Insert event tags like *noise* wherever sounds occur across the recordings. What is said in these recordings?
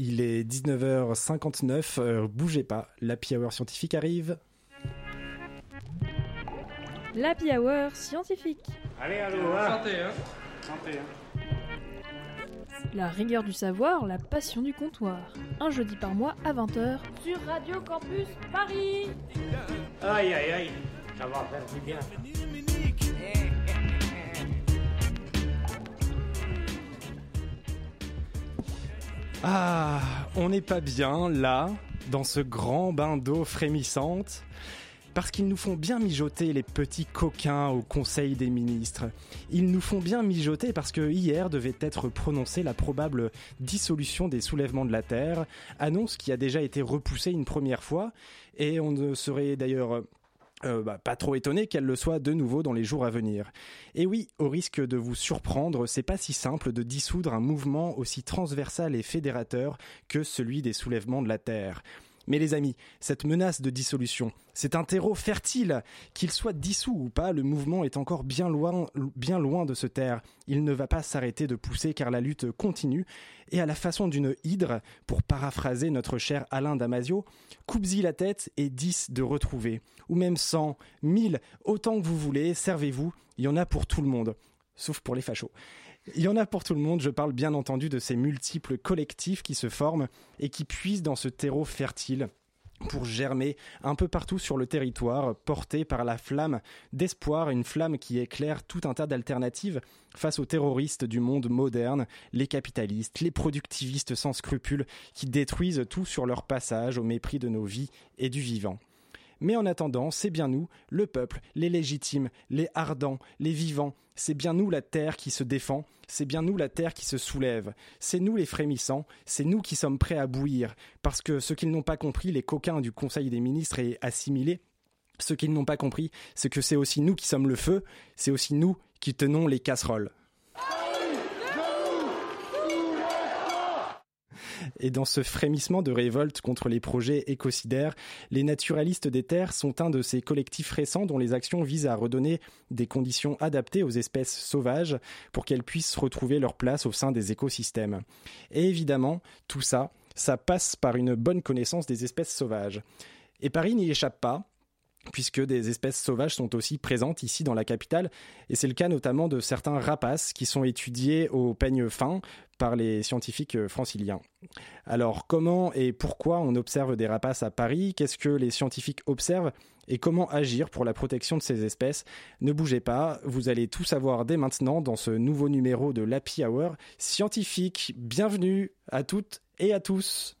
Il est 19h59, euh, bougez pas, l'Happy Hour scientifique arrive. L'Happy Hour scientifique. Allez, allô, hein. Santé, hein. Santé, hein. La rigueur du savoir, la passion du comptoir. Un jeudi par mois à 20h. Sur Radio Campus Paris. Aïe, aïe, aïe, ça va faire du bien. Ah, on n'est pas bien là, dans ce grand bain d'eau frémissante, parce qu'ils nous font bien mijoter les petits coquins au Conseil des ministres. Ils nous font bien mijoter parce que hier devait être prononcée la probable dissolution des soulèvements de la Terre, annonce qui a déjà été repoussée une première fois, et on ne serait d'ailleurs euh, bah, pas trop étonné qu'elle le soit de nouveau dans les jours à venir. Et oui, au risque de vous surprendre, c'est pas si simple de dissoudre un mouvement aussi transversal et fédérateur que celui des soulèvements de la Terre. Mais les amis, cette menace de dissolution, c'est un terreau fertile. Qu'il soit dissous ou pas, le mouvement est encore bien loin, bien loin de se taire. Il ne va pas s'arrêter de pousser car la lutte continue. Et à la façon d'une hydre, pour paraphraser notre cher Alain Damasio, coupe-y la tête et 10 de retrouver. Ou même 100, 1000, autant que vous voulez, servez-vous, il y en a pour tout le monde. Sauf pour les fachos. Il y en a pour tout le monde, je parle bien entendu de ces multiples collectifs qui se forment et qui puisent dans ce terreau fertile pour germer un peu partout sur le territoire, porté par la flamme d'espoir, une flamme qui éclaire tout un tas d'alternatives face aux terroristes du monde moderne, les capitalistes, les productivistes sans scrupules, qui détruisent tout sur leur passage au mépris de nos vies et du vivant. Mais en attendant, c'est bien nous, le peuple, les légitimes, les ardents, les vivants, c'est bien nous la terre qui se défend, c'est bien nous la terre qui se soulève, c'est nous les frémissants, c'est nous qui sommes prêts à bouillir, parce que ce qu'ils n'ont pas compris, les coquins du Conseil des ministres et assimilés, ce qu'ils n'ont pas compris, c'est que c'est aussi nous qui sommes le feu, c'est aussi nous qui tenons les casseroles. Et dans ce frémissement de révolte contre les projets écocidaires, les naturalistes des terres sont un de ces collectifs récents dont les actions visent à redonner des conditions adaptées aux espèces sauvages pour qu'elles puissent retrouver leur place au sein des écosystèmes. Et évidemment, tout ça, ça passe par une bonne connaissance des espèces sauvages. Et Paris n'y échappe pas puisque des espèces sauvages sont aussi présentes ici dans la capitale, et c'est le cas notamment de certains rapaces qui sont étudiés au peigne fin par les scientifiques franciliens. Alors comment et pourquoi on observe des rapaces à Paris? Qu'est-ce que les scientifiques observent? Et comment agir pour la protection de ces espèces? Ne bougez pas, vous allez tout savoir dès maintenant dans ce nouveau numéro de l'Happy Hour scientifique. Bienvenue à toutes et à tous.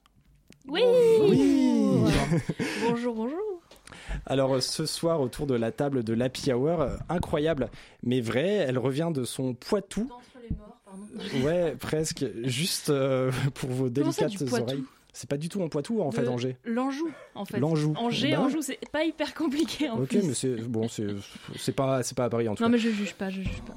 Oui, Oui. Bonjour, *laughs* bonjour. Alors ce soir autour de la table de l'Happy Hour, euh, incroyable mais vrai, elle revient de son Poitou. Les morts, pardon. Ouais, *laughs* presque, juste euh, pour vos délicates oreilles. C'est pas du tout en Poitou en fait, Angers. L'Anjou, en fait. L'Anjou. Angers, Bah ouais. Anjou, c'est pas hyper compliqué en Ok, plus. mais c'est bon, c'est c'est pas c'est pas à Paris en tout Non, cas. mais je juge pas, je juge pas.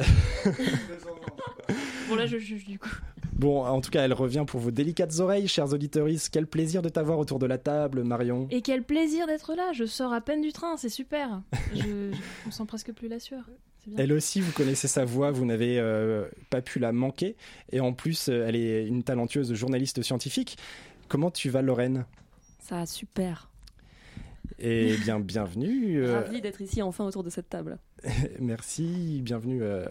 *laughs* bon, là, je juge du coup. Bon, en tout cas, elle revient pour vos délicates oreilles, chers auditeurs. Quel plaisir de t'avoir autour de la table, Marion. Et quel plaisir d'être là. Je sors à peine du train, c'est super. Je, je- on sent presque plus la sueur. Elle aussi, vous connaissez sa voix, vous n'avez euh, pas pu la manquer. Et en plus, euh, elle est une talentueuse journaliste scientifique. Comment tu vas, Lorraine? Ça va super. Eh bien, bienvenue. euh, Ravi d'être ici enfin autour de cette table. *laughs* Merci, bienvenue euh,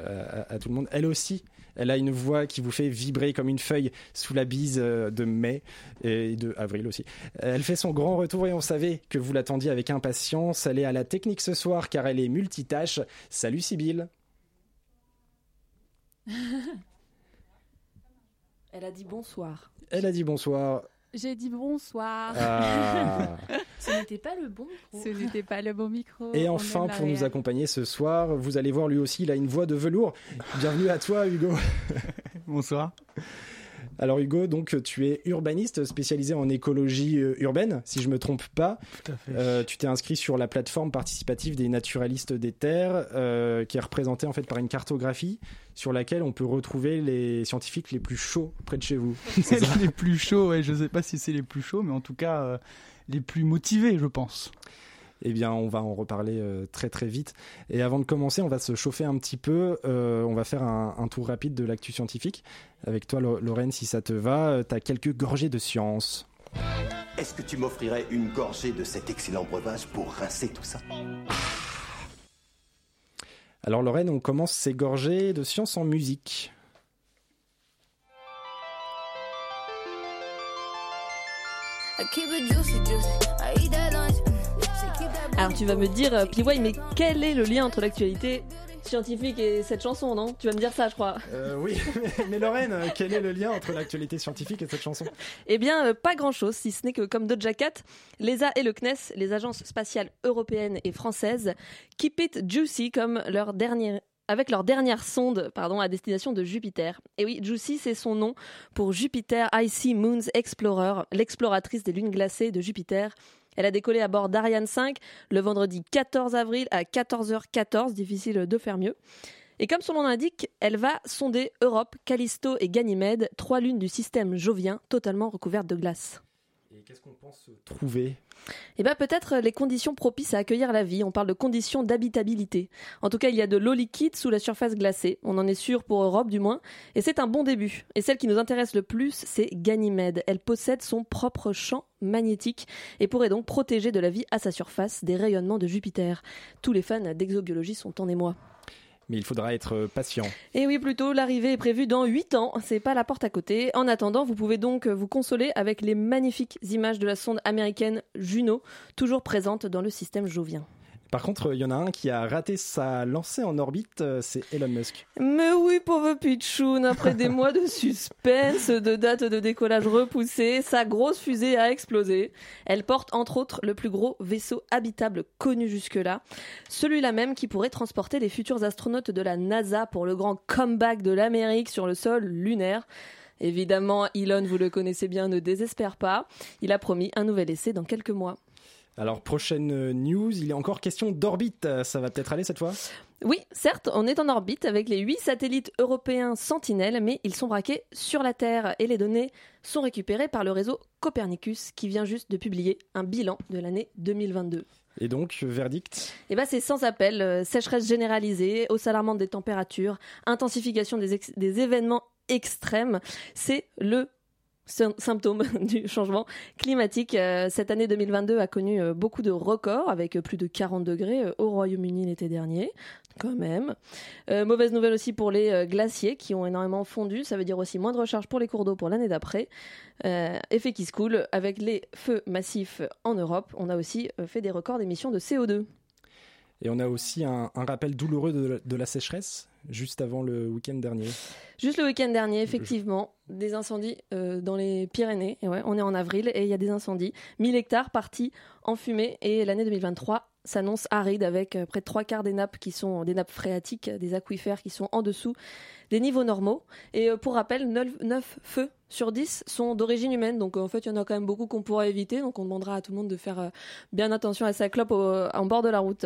à, à tout le monde. Elle aussi, elle a une voix qui vous fait vibrer comme une feuille sous la bise euh, de mai et de avril aussi. Elle fait son grand retour et on savait que vous l'attendiez avec impatience. Elle est à la technique ce soir car elle est multitâche. Salut Sybille. *laughs* Elle a dit bonsoir. Elle a dit bonsoir. J'ai dit bonsoir. Ah. *laughs* Ce n'était pas le bon micro. Ce n'était pas le bon micro. Et enfin, pour nous accompagner ce soir, vous allez voir lui aussi, il a une voix de velours. Bienvenue à toi Hugo. *laughs* Bonsoir. Alors Hugo, donc tu es urbaniste spécialisé en écologie euh, urbaine, si je me trompe pas. Tout à fait. Euh, tu t'es inscrit sur la plateforme participative des naturalistes des terres, euh, qui est représentée en fait par une cartographie sur laquelle on peut retrouver les scientifiques les plus chauds près de chez vous. *laughs* Les plus chauds, ouais, je sais pas si c'est les plus chauds, mais en tout cas euh, les plus motivés, je pense. Eh bien, on va en reparler euh, très très vite. Et avant de commencer, on va se chauffer un petit peu. Euh, on va faire un, un tour rapide de l'actu scientifique. Avec toi, Lo- Lorraine, si ça te va, tu as quelques gorgées de science. Est-ce que tu m'offrirais une gorgée de cet excellent breuvage pour rincer tout ça? Alors, Lorraine, on commence ces gorgées de science en musique. Alors tu vas me dire, euh, PY, mais quel est le lien entre l'actualité scientifique et cette chanson, non? Tu vas me dire ça, je crois. Euh, oui, *laughs* mais Lorraine, quel est le lien entre l'actualité scientifique et cette chanson? Eh bien, euh, pas grand-chose, si ce n'est que comme Doja Cat, l'ESA et le CNES, les agences spatiales européennes et françaises, keep it juicy comme leur avec leur dernière sonde pardon, à destination de Jupiter. Et oui, Juicy, c'est son nom pour Jupiter Icy Moons Explorer, l'exploratrice des lunes glacées de Jupiter. Elle a décollé à bord d'Ariane 5 le vendredi 14 avril à 14h14, difficile de faire mieux. Et comme son nom l'indique, elle va sonder Europe, Callisto et Ganymède, trois lunes du système jovien totalement recouvertes de glace. Qu'est-ce qu'on pense trouver? Eh bien, peut-être les conditions propices à accueillir la vie. On parle de conditions d'habitabilité. En tout cas, il y a de l'eau liquide sous la surface glacée. On en est sûr pour Europe, du moins. Et c'est un bon début. Et celle qui nous intéresse le plus, c'est Ganymède. Elle possède son propre champ magnétique et pourrait donc protéger de la vie à sa surface des rayonnements de Jupiter. Tous les fans d'exobiologie sont en émoi. Mais il faudra être patient. Et oui, plutôt, l'arrivée est prévue dans 8 ans, c'est pas la porte à côté. En attendant, vous pouvez donc vous consoler avec les magnifiques images de la sonde américaine Juno, toujours présente dans le système jovien. Par contre, il y en a un qui a raté sa lancée en orbite, euh, c'est Elon Musk. Mais oui, pauvre Pichoun, après des mois de suspense, de dates de décollage repoussées, sa grosse fusée a explosé. Elle porte entre autres le plus gros vaisseau habitable connu jusque-là, celui-là même qui pourrait transporter les futurs astronautes de la NASA pour le grand comeback de l'Amérique sur le sol lunaire. Évidemment, Elon, vous le connaissez bien, ne désespère pas. Il a promis un nouvel essai dans quelques mois. Alors, prochaine news, il est encore question d'orbite. Ça va peut-être aller cette fois? Oui, certes, on est en orbite avec les huit satellites européens Sentinelle, mais ils sont braqués sur la Terre et les données sont récupérées par le réseau Copernicus qui vient juste de publier un bilan de l'année 2022. Et donc, verdict? Eh ben, c'est sans appel, euh, sécheresse généralisée, hausse alarmante des températures, intensification des, des événements extrêmes. C'est le symptôme *laughs* du changement climatique. Euh, cette année 2022 a connu euh, beaucoup de records avec euh, plus de 40 degrés au Royaume-Uni l'été dernier. Quand même. Mauvaise nouvelle aussi pour les glaciers qui ont énormément fondu. Ça veut dire aussi moins de recharge pour les cours d'eau pour l'année d'après. Effet qui se coule. Avec les feux massifs en Europe, on a aussi fait des records d'émissions de CO2. Et on a aussi un, rappel douloureux de la sécheresse, juste avant le week-end dernier. Juste le week-end dernier, effectivement, des incendies euh, dans les Pyrénées. Ouais, on est en avril et il y a des incendies. 1000 hectares partis en fumée et l'année 2023 s'annonce aride avec euh, près de trois quarts des nappes qui sont des nappes phréatiques, des aquifères qui sont en dessous des niveaux normaux. Et euh, pour rappel, 9, feux sur 10 sont d'origine humaine. Donc en fait, il y en a quand même beaucoup qu'on pourra éviter. Donc on demandera à tout le monde de faire euh, bien attention à sa clope au- en bord de la route.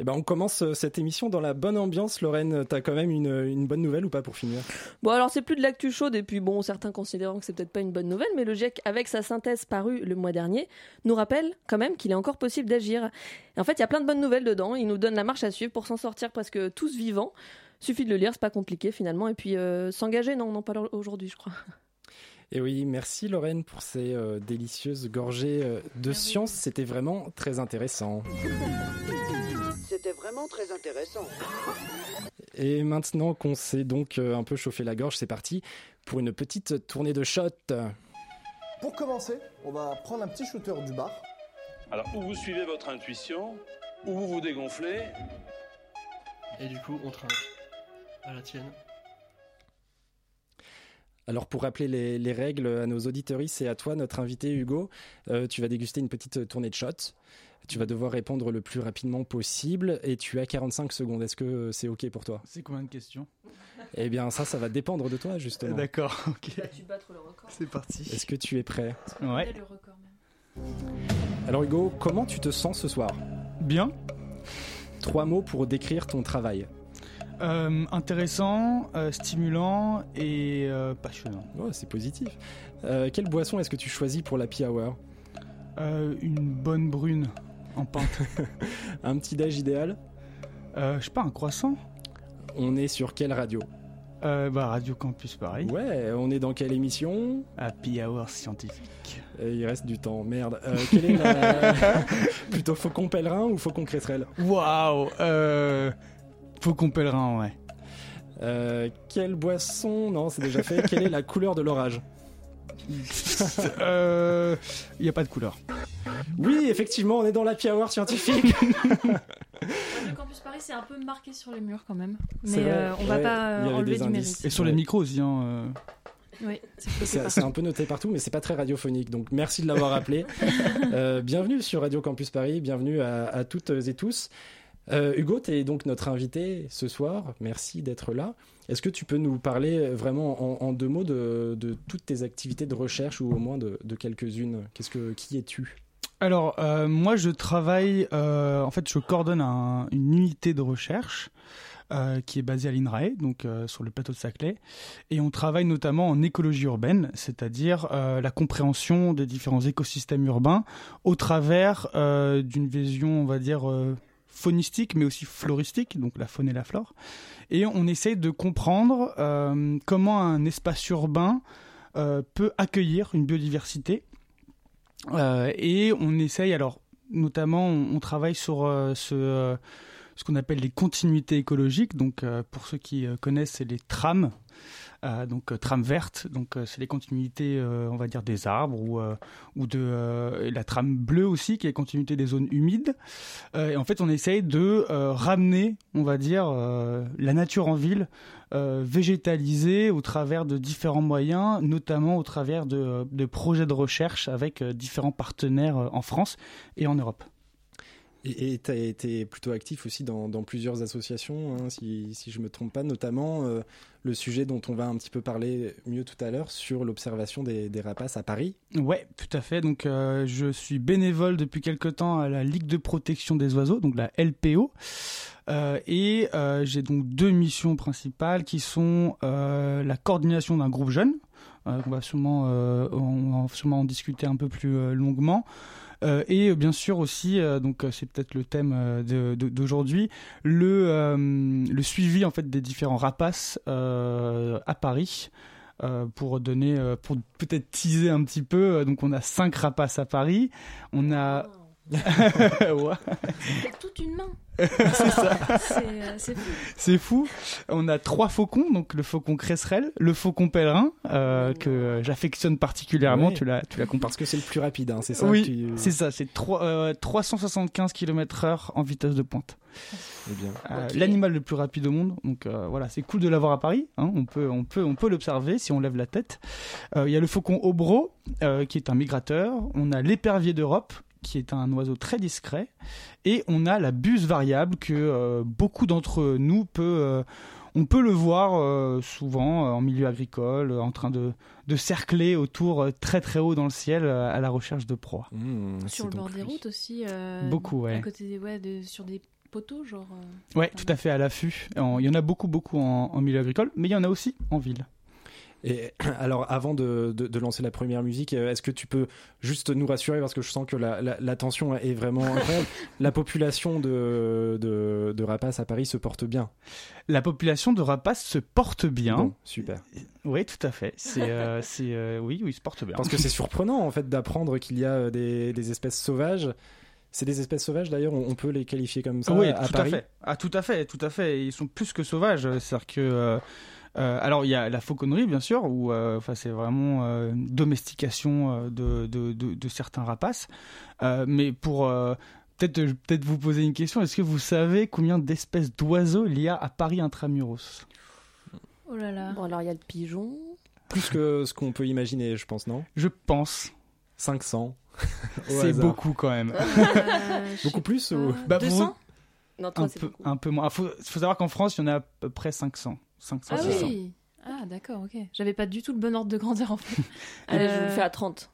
Et ben, on commence euh, cette émission dans la bonne ambiance. Lorraine, t'as quand même une, une bonne nouvelle ou pas pour finir? Bon, alors c'est plus de l'actu chaude, et puis bon, certains considérant que c'est peut-être pas une bonne nouvelle, mais le GIEC, avec sa synthèse parue le mois dernier, nous rappelle quand même qu'il est encore possible d'agir. En fait, il y a plein de bonnes nouvelles dedans, il nous donne la marche à suivre pour s'en sortir presque tous vivants. Suffit de le lire, c'est pas compliqué finalement, et puis euh, s'engager, non, non, pas aujourd'hui, je crois. *laughs* Et oui, merci Lorraine pour ces euh, délicieuses gorgées euh, de science. C'était vraiment très intéressant. C'était vraiment très intéressant. *laughs* Et maintenant qu'on s'est donc un peu chauffé la gorge, c'est parti pour une petite tournée de shots. Pour commencer, on va prendre un petit shooter du bar. Alors, ou vous suivez votre intuition, ou vous vous dégonflez. Et du coup, on trinque. À la tienne. Alors pour rappeler les, les règles à nos auditeuristes et à toi, notre invité Hugo, euh, tu vas déguster une petite tournée de shots. Tu vas devoir répondre le plus rapidement possible et tu as 45 secondes. Est-ce que euh, c'est OK pour toi? C'est combien de questions? Eh bien ça, ça va dépendre de toi justement. D'accord, *laughs* ok. tu battre le record. C'est parti. Est-ce que tu es prêt? Ouais. le record même? Alors Hugo, comment tu te sens ce soir? Bien. Trois mots pour décrire ton travail. Euh, intéressant, euh, stimulant et euh, passionnant. Oh, c'est positif. Quelle boisson est-ce que tu choisis pour la Hour? Une bonne brune En pente. *laughs* Un petit déj idéal? Je sais pas, un croissant? On est sur quelle radio? Bah, Radio Campus Paris. Ouais, on est dans quelle émission? Happy Hour scientifique. Il reste du temps, merde. Quelle est la... *laughs* *laughs* Plutôt Faucon Pèlerin ou Faucon Cresserelle Waouh euh... Faucon pèlerin, ouais. Euh, Quelle boisson Non, c'est déjà fait. quelle est la couleur de l'orage *laughs* euh... Il n'y a pas de couleur. Oui, effectivement, on est dans la hour scientifique. *laughs* Le campus Paris, c'est un peu marqué sur les murs quand même. Mais euh, on va ouais, pas il y avait enlever des du indices. mérite. Et sur les micros aussi, hein. euh. Oui, c'est un peu noté partout, mais c'est pas très radiophonique. Donc merci de l'avoir rappelé. *laughs* Euh, bienvenue sur Radio Campus Paris, bienvenue à, à toutes et tous. Euh, Hugo, tu es donc notre invité ce soir. Merci d'être là. Est-ce que tu peux nous parler vraiment en, deux mots de, toutes tes activités de recherche ou au moins de, quelques-unes? Que qui es-tu? Alors, euh, moi, je travaille. euh, en fait, je coordonne un- une unité de recherche euh, qui est basée à l'INRAE, donc euh, sur le plateau de Saclay. Et on travaille notamment en écologie urbaine, c'est-à-dire euh, la compréhension des différents écosystèmes urbains au travers euh, d'une vision, on va dire, euh, faunistique, mais aussi floristique, donc la faune et la flore. Et on essaye de comprendre euh, comment un espace urbain euh, peut accueillir une biodiversité. Euh, et on essaye alors notamment on, travaille sur ce ce qu'on appelle les continuités écologiques. Donc pour ceux qui connaissent c'est les trames donc euh, trame verte donc euh, c'est les continuités euh, on va dire des arbres ou euh, de euh, la trame bleue aussi qui est la continuité des zones humides Euh, et en fait on essaye de euh, ramener on va dire euh, la nature en ville euh, végétalisée au travers de différents moyens, notamment au travers de, projets de recherche avec euh, différents partenaires euh, en France et en Europe. Et tu as été plutôt actif aussi dans, plusieurs associations, hein, si, si je me trompe pas, notamment euh, le sujet dont on va un petit peu parler mieux tout à l'heure sur l'observation des, rapaces à Paris. Ouais, tout à fait. Donc, euh, je suis bénévole depuis quelque temps à la Ligue de protection des oiseaux, donc la LPO. Euh, et j'ai donc deux missions principales qui sont la coordination d'un groupe jeune. On va sûrement, on va sûrement en discuter un peu plus longuement. Euh, et bien sûr aussi, euh, donc euh, c'est peut-être le thème d'aujourd'hui, le, suivi en fait des différents rapaces à Paris. Pour donner, pour peut-être teaser un petit peu, donc on a cinq rapaces à Paris, on a Toute une main. *laughs* C'est ça. C'est euh, c'est fou. C'est fou. On a trois faucons, donc le faucon cresserelle, le faucon pèlerin, euh, que j'affectionne particulièrement. Ouais. Tu l'as, tu l'as compris. Parce que c'est le plus rapide, hein, c'est ça Oui, tu- c'est ça. C'est trois- euh, 375 km/h en vitesse de pointe. Eh bien. Euh. L'animal le plus rapide au monde. Donc euh, voilà, c'est cool de l'avoir à Paris. hein. On peut, on peut, on peut l'observer si on lève la tête. Euh, Il y a le faucon obro, euh, qui est un migrateur. On a l'épervier d'Europe, qui est un oiseau très discret. Et on a la buse variable que euh, beaucoup d'entre nous peut, euh, on peut le voir euh, souvent euh, en milieu agricole, en train de, de cercler autour euh, très très haut dans le ciel euh, à la recherche de proie. Mmh, Sur le bord des routes aussi. euh, Beaucoup, ouais. À côté des, ouais, de- sur des poteaux, genre. euh, Ouais, tout à fait à l'affût. Il y en a beaucoup beaucoup en, en milieu agricole, mais il y en a aussi en ville. Et *clears throat* alors, avant de, de- de lancer la première musique, euh, est-ce que tu peux juste nous rassurer parce que je sens que la, la- la tension est vraiment *laughs* incroyable. la population de, de, de rapaces à Paris se porte bien. La population de rapaces se porte bien. Bon, super. Oui, tout à fait. C'est, euh, *laughs* c'est, euh, oui, oui, se porte bien. Parce que c'est surprenant en fait d'apprendre qu'il y a euh, des, des espèces sauvages. C'est des espèces sauvages d'ailleurs, on on peut les qualifier comme ça oui, à tout Paris. à fait. Ah, tout à fait, tout à fait. Ils sont plus que sauvages. C'est-à-dire que, euh, euh, alors il y a la fauconnerie bien sûr, où, euh, enfin, c'est vraiment euh, une domestication de, de, de, de certains rapaces. Euh, mais pour euh, peut-être, peut-être vous poser une question, est-ce que vous savez combien d'espèces d'oiseaux il y a à Paris intramuros? Oh là là. Bon, alors il y a le pigeon. Plus que ce qu'on peut imaginer, je pense, non? Je pense. 500. *laughs* Au C'est beaucoup quand même. Euh, je Beaucoup plus ou Bah, pour 200 Non, toi, un peu, beaucoup. un peu moins. Il faut, faut savoir qu'en France, il y en a à peu près 500. 500 Ah 600. oui. Ah d'accord, ok. J'avais pas du tout le bon ordre de grandeur en fait. *laughs* Allez, je vous Euh, le fais à 30.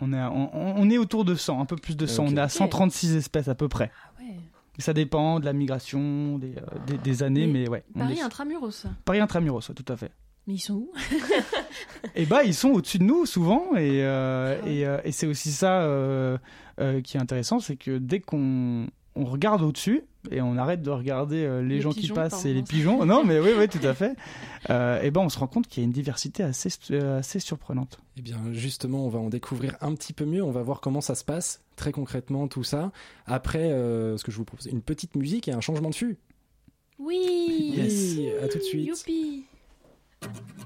On est, à- on, on est autour de 100, un peu plus de 100. Ok. On est à Ok. 136 espèces à peu près. Ah ouais. Ça dépend de la migration, des, euh, des, des années, Mais mais ouais. Paris est- intramuros. Paris intramuros, ouais, tout à fait. Mais ils sont où *laughs* Eh bah, ils sont au-dessus de nous souvent, et, euh, et, euh, et c'est aussi ça euh, euh, qui est intéressant, c'est que dès qu'on on regarde au-dessus et on arrête de regarder euh, les, Les gens qui pigeons, passent et les pigeons, non mais oui, oui, *laughs* tout à fait. Euh, et ben, on se rend compte qu'il y a une diversité assez, euh, assez surprenante. Eh bien, justement, on va en découvrir un petit peu mieux. On va voir comment ça se passe, très concrètement, tout ça. Après, euh, ce que je vous propose, une petite musique et un changement de fût. Oui Yes, à tout de suite. Youpi Touch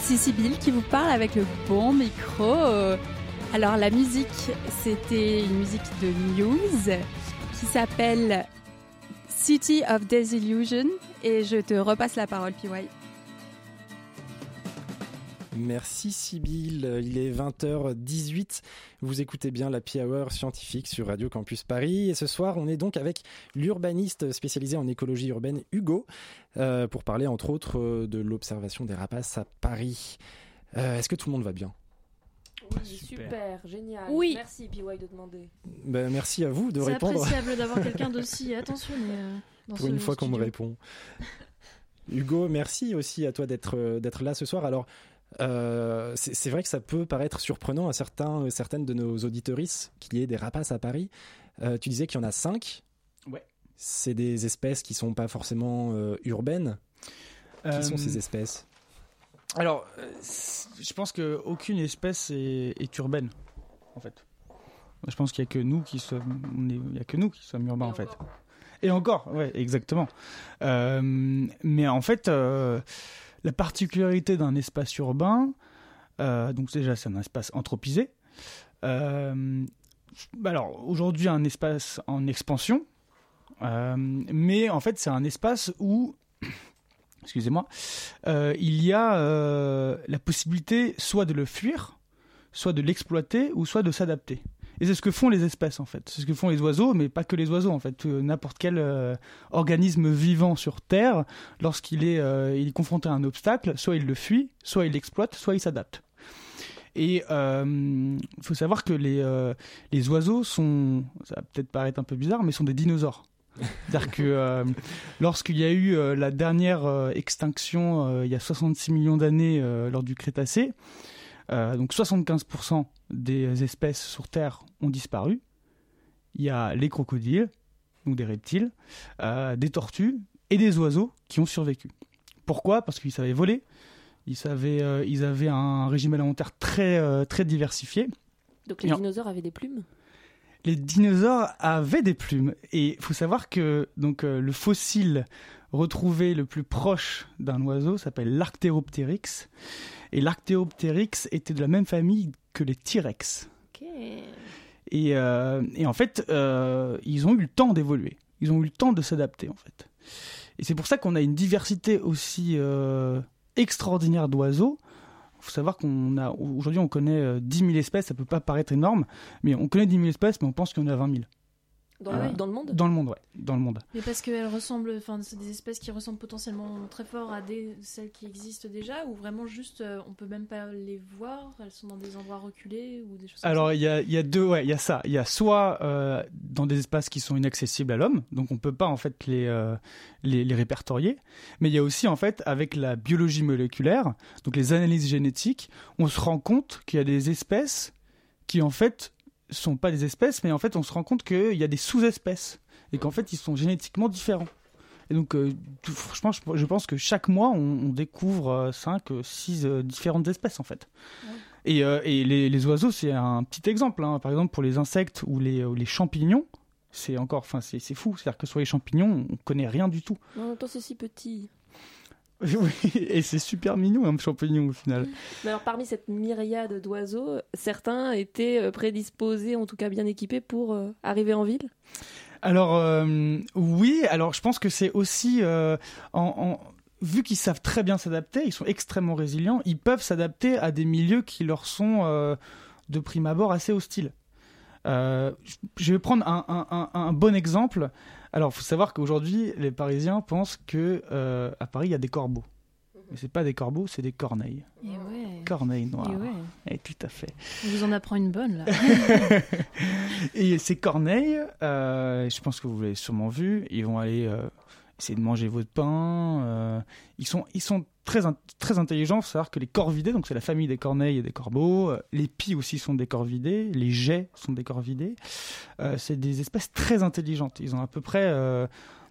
C'est Sybille qui vous parle avec le bon micro. Alors la musique, c'était une musique de Muse qui s'appelle City of Desillusion et je te repasse la parole, PY. Merci Sybille, il est 20h18, vous écoutez bien la Pi Hour scientifique sur Radio Campus Paris et ce soir on est donc avec l'urbaniste spécialisé en écologie urbaine Hugo euh, pour parler entre autres euh, de l'observation des rapaces à Paris. Euh, Est-ce que tout le monde va bien? Oui, super. génial. Oui. Merci PY de demander. Ben, Merci à vous de C'est répondre appréciable d'avoir *laughs* quelqu'un d'aussi attentionné. euh, dans pour ce une fois qu'on me répond. Hugo, merci aussi à toi d'être d'être là ce soir. Alors, euh, c'est vrai que ça peut paraître surprenant à certains, certaines de nos auditorices qu'il y ait des rapaces à Paris. Euh, tu disais qu'il y en a cinq. Ouais. C'est des espèces qui sont pas forcément euh, urbaines. Qui sont ces espèces? Alors, je pense qu'aucune espèce est, est urbaine, en fait. Je pense qu'il n'y a que nous qui sommes, on est- il y a que nous qui sommes urbains, en fait. Et encore, ouais, exactement. Euh, mais en fait, euh, la particularité d'un espace urbain, Euh, donc déjà, c'est un espace anthropisé. Euh, alors aujourd'hui, un espace en expansion, Euh, mais en fait, c'est un espace où, *coughs* excusez-moi, il y a la possibilité soit de le fuir, soit de l'exploiter, ou soit de s'adapter. Et c'est ce que font les espèces en fait. C'est ce que font les oiseaux, mais pas que les oiseaux en fait. Euh, N'importe quel euh, organisme vivant sur Terre, lorsqu'il est, euh, est confronté à un obstacle, soit il le fuit, soit il l'exploite, soit il s'adapte. Et il faut savoir que les, les oiseaux sont, ça va peut-être paraître un peu bizarre, mais sont des dinosaures. C'est-à-dire que lorsqu'il y a eu la dernière extinction il y a 66 millions d'années lors du Crétacé, euh, donc 75% des espèces sur Terre ont disparu. Il y a les crocodiles, donc des reptiles, euh, des tortues et des oiseaux qui ont survécu. Pourquoi? Parce qu'ils savaient voler, ils, savaient, euh, ils avaient un régime alimentaire très, très diversifié. Donc les Et en- dinosaures avaient des plumes? Les dinosaures avaient des plumes. Et il faut savoir que donc, le fossile retrouvé le plus proche d'un oiseau s'appelle l'Arctéroptérix. Et l'Arctéroptérix était de la même famille que les T-Rex. Et, euh, et en fait, euh, ils ont eu le temps d'évoluer. Ils ont eu le temps de s'adapter, en fait. Et c'est pour ça qu'on a une diversité aussi euh, extraordinaire d'oiseaux. Il faut savoir qu'on a aujourd'hui on connaît euh, 10 000 espèces, ça peut pas paraître énorme, mais on connaît 10 000 espèces, mais on pense qu'il y en a 20 000. Dans, Euh, le, dans le monde? Dans le monde, ouais, dans le monde. Mais parce qu'elles ressemblent, enfin, c'est des espèces qui ressemblent potentiellement très fort à des, celles qui existent déjà, ou vraiment juste, euh, on peut même pas les voir, elles sont dans des endroits reculés ou des choses Alors ça? il y a, il y a deux, ouais, il y a ça. Il y a soit euh, dans des espaces qui sont inaccessibles à l'homme, donc on peut pas en fait les, euh, les les répertorier. Mais il y a aussi en fait avec la biologie moléculaire, donc les analyses génétiques, on se rend compte qu'il y a des espèces qui en fait sont pas des espèces, mais en fait on se rend compte qu'il y a des sous-espèces et qu'en fait ils sont génétiquement différents. Et donc, euh, tout- franchement, je, je pense que chaque mois, on, on découvre 5, 6 différentes espèces, en fait. Et, euh, et les, les oiseaux, c'est un petit exemple. hein. Par exemple, pour les insectes ou les, ou les champignons, c'est encore, enfin, c'est c'est fou. C'est-à-dire que sur les champignons, on connaît rien du tout. Même temps, c'est si petit. *laughs* Oui, et c'est super mignon, un champignon, au final. Mais alors, parmi cette myriade d'oiseaux, certains étaient euh, prédisposés, en tout cas bien équipés, pour euh, arriver en ville? Alors euh, oui, alors je pense que c'est aussi euh, en, en- vu qu'ils savent très bien s'adapter, ils sont extrêmement résilients, ils peuvent s'adapter à des milieux qui leur sont euh, de prime abord assez hostiles. Euh, je- je vais prendre un, un- un- un bon exemple. Alors, il faut savoir qu'aujourd'hui, les Parisiens pensent que euh, à Paris, il y a des corbeaux. Mais c'est pas des corbeaux, c'est des corneilles. Et ouais. Corneilles noires. Et ouais. Et tout à fait. On vous en apprend une bonne là. *laughs* Et ces corneilles, euh, je pense que vous l'avez sûrement vu, ils vont aller euh, essayer de manger votre pain. euh, ils sont, ils sont très, in- très intelligents. Il faut savoir que les corvidés, donc c'est la famille des corneilles et des corbeaux, euh, les pies aussi sont des corvidés, les jets sont des corvidés. Euh, c'est des espèces très intelligentes. Ils ont à peu près,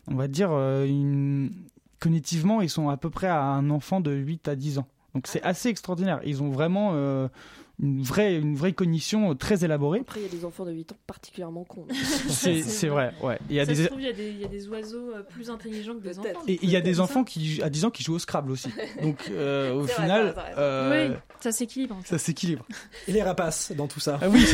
on va dire, une... cognitivement, ils sont à peu près à un enfant de 8 à 10 ans. Donc c'est assez extraordinaire. Ils ont vraiment une, vraie, une vraie cognition très élaborée. Après, il y a des enfants de 8 ans particulièrement cons. *laughs* *laughs* C'est vrai, ouais. Il y a des il y, a des- il y a des oiseaux euh, plus intelligents que des enfants. et il y a des enfants qui à 10 ans qui jouent au Scrabble aussi. *laughs* Donc euh, au final, vrai, vrai. euh, Oui, ça s'équilibre. ça s'équilibre. Et les rapaces dans tout ça Ah oui,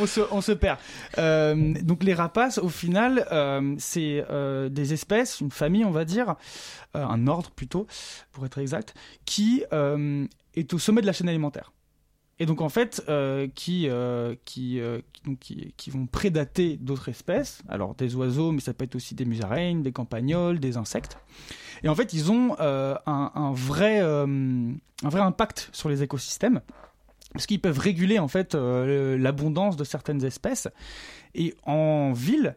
on, se, on se perd. Euh, donc les rapaces, au final, euh, c'est euh, des espèces, une famille, on va dire, euh, un ordre plutôt, pour être exact, qui euh, est au sommet de la chaîne alimentaire. Et donc en fait, euh, qui, euh, euh, qui, vont prédater d'autres espèces, alors des oiseaux, mais ça peut être aussi des musaraignes, des campagnols, des insectes. Et en fait, ils ont un, vrai, impact sur les écosystèmes parce qu'ils peuvent réguler en fait l'abondance de certaines espèces. Et en ville,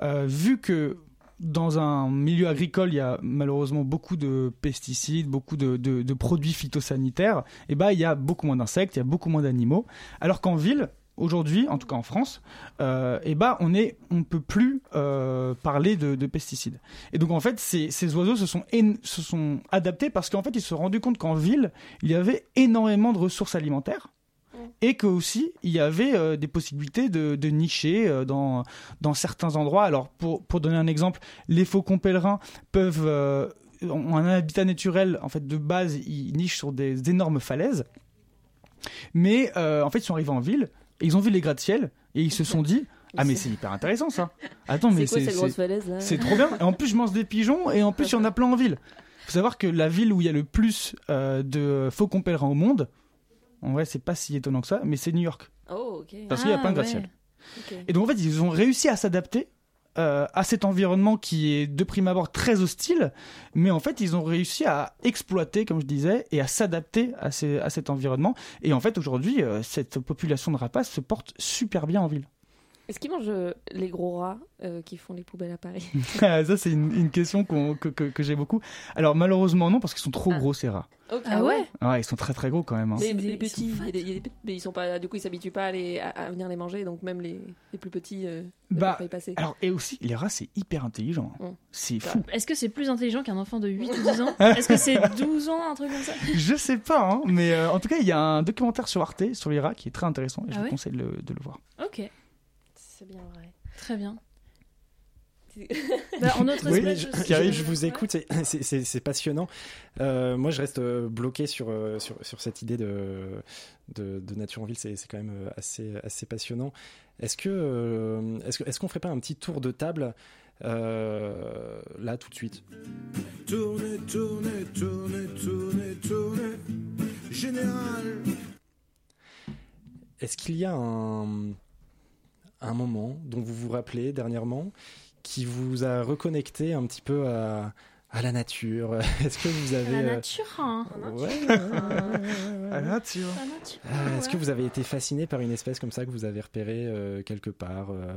vu que dans un milieu agricole, il y a malheureusement beaucoup de pesticides, beaucoup de, produits phytosanitaires, et ben il y a beaucoup moins d'insectes, il y a beaucoup moins d'animaux. Alors qu'en ville, aujourd'hui, en tout cas en France, euh, et ben on est, on peut plus euh, parler de, de pesticides. Et donc en fait, ces, ces oiseaux se sont, se sont adaptés parce qu'en fait, ils se sont rendus compte qu'en ville, il y avait énormément de ressources alimentaires et que aussi il y avait euh, des possibilités de, de nicher euh, dans, dans certains endroits. Alors pour, pour donner un exemple, les faucons pèlerins peuvent euh, ont un habitat naturel en fait de base, ils nichent sur des énormes falaises. Mais euh, en fait, ils sont arrivés en ville, et ils ont vu les gratte-ciel, et ils se sont dit Ah, mais c'est hyper intéressant ça Attends, mais C'est c'est trop bien. Et en plus, je mange des pigeons, et en plus, il y en a plein en ville. faut savoir que la ville où il y a le plus de faucons pèlerins au monde, en vrai, c'est pas si étonnant que ça, mais c'est New York. Oh, ok. Parce qu'il y a Ah, plein de ouais. gratte-ciel. Et donc en fait, ils ont réussi à s'adapter euh, à cet environnement qui est de prime abord très hostile, mais en fait, ils ont réussi à exploiter, comme je disais, et à s'adapter à, à cet environnement. Et en fait, aujourd'hui, euh, cette population de rapaces se porte super bien en ville. Est-ce qu'ils mangent euh, les gros rats euh, qui font les poubelles à Paris *laughs* Ça, c'est une, une question qu'on- que, que- que j'ai beaucoup. Alors malheureusement non, parce qu'ils sont trop gros ces rats. Ok, Ah ouais Ouais, ils sont très très gros quand même. hein. Mais C'est les petits, ils sont il y a des- il y a des petits- mais ils sont pas, du coup, ils s'habituent pas à, les- à, à venir les manger, donc même les, les plus petits euh, ne Bah, peuvent pas y passer. Alors et aussi, les rats, c'est hyper intelligent. Mm. C'est fou. Est-ce que c'est plus intelligent qu'un enfant de 8 ou 10 ans *laughs* Est-ce que c'est 12 ans, un truc comme ça *laughs* Je sais pas, hein, mais euh, en tout cas, il y a un documentaire sur Arte sur les rats qui est très intéressant et je Ah vous ouais conseille de le, de le voir. Ok, C'est bien vrai. très bien. *laughs* Bah, en autre Oui, espèce, mais je je, sais- je- je vous écoute, *laughs* c'est- passionnant. Euh, moi, je reste euh, bloqué sur, euh, sur, sur cette idée de, de, de nature en ville, c'est c'est quand même assez, assez passionnant. Est-ce que euh, est-ce que- est-ce qu'on ferait pas un petit tour de table euh, là tout de suite? Tournez, tournez, tournez, tournez, tournez. Général. Est-ce qu'il y a un, un moment dont vous vous rappelez dernièrement qui vous a reconnecté un petit peu à, à la nature *laughs* Est-ce que vous avez... La euh, nature, hein. Ouais, vois. *laughs* La nature. Euh, Est-ce que vous avez été fasciné par une espèce comme ça que vous avez repérée euh, quelque part euh,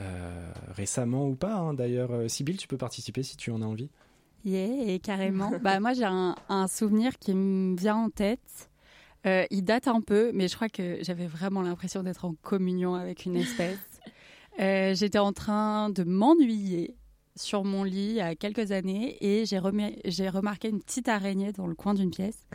euh, récemment ou pas hein, D'ailleurs, Sybille, tu peux participer si tu en as envie? Yeah, carrément. *laughs* bah, moi, j'ai un, un souvenir qui me vient en tête. Euh, il date un peu, mais je crois que j'avais vraiment l'impression d'être en communion avec une espèce. *laughs* Euh, J'étais en train de m'ennuyer sur mon lit il y a quelques années et j'ai remarqué une petite araignée dans le coin d'une pièce.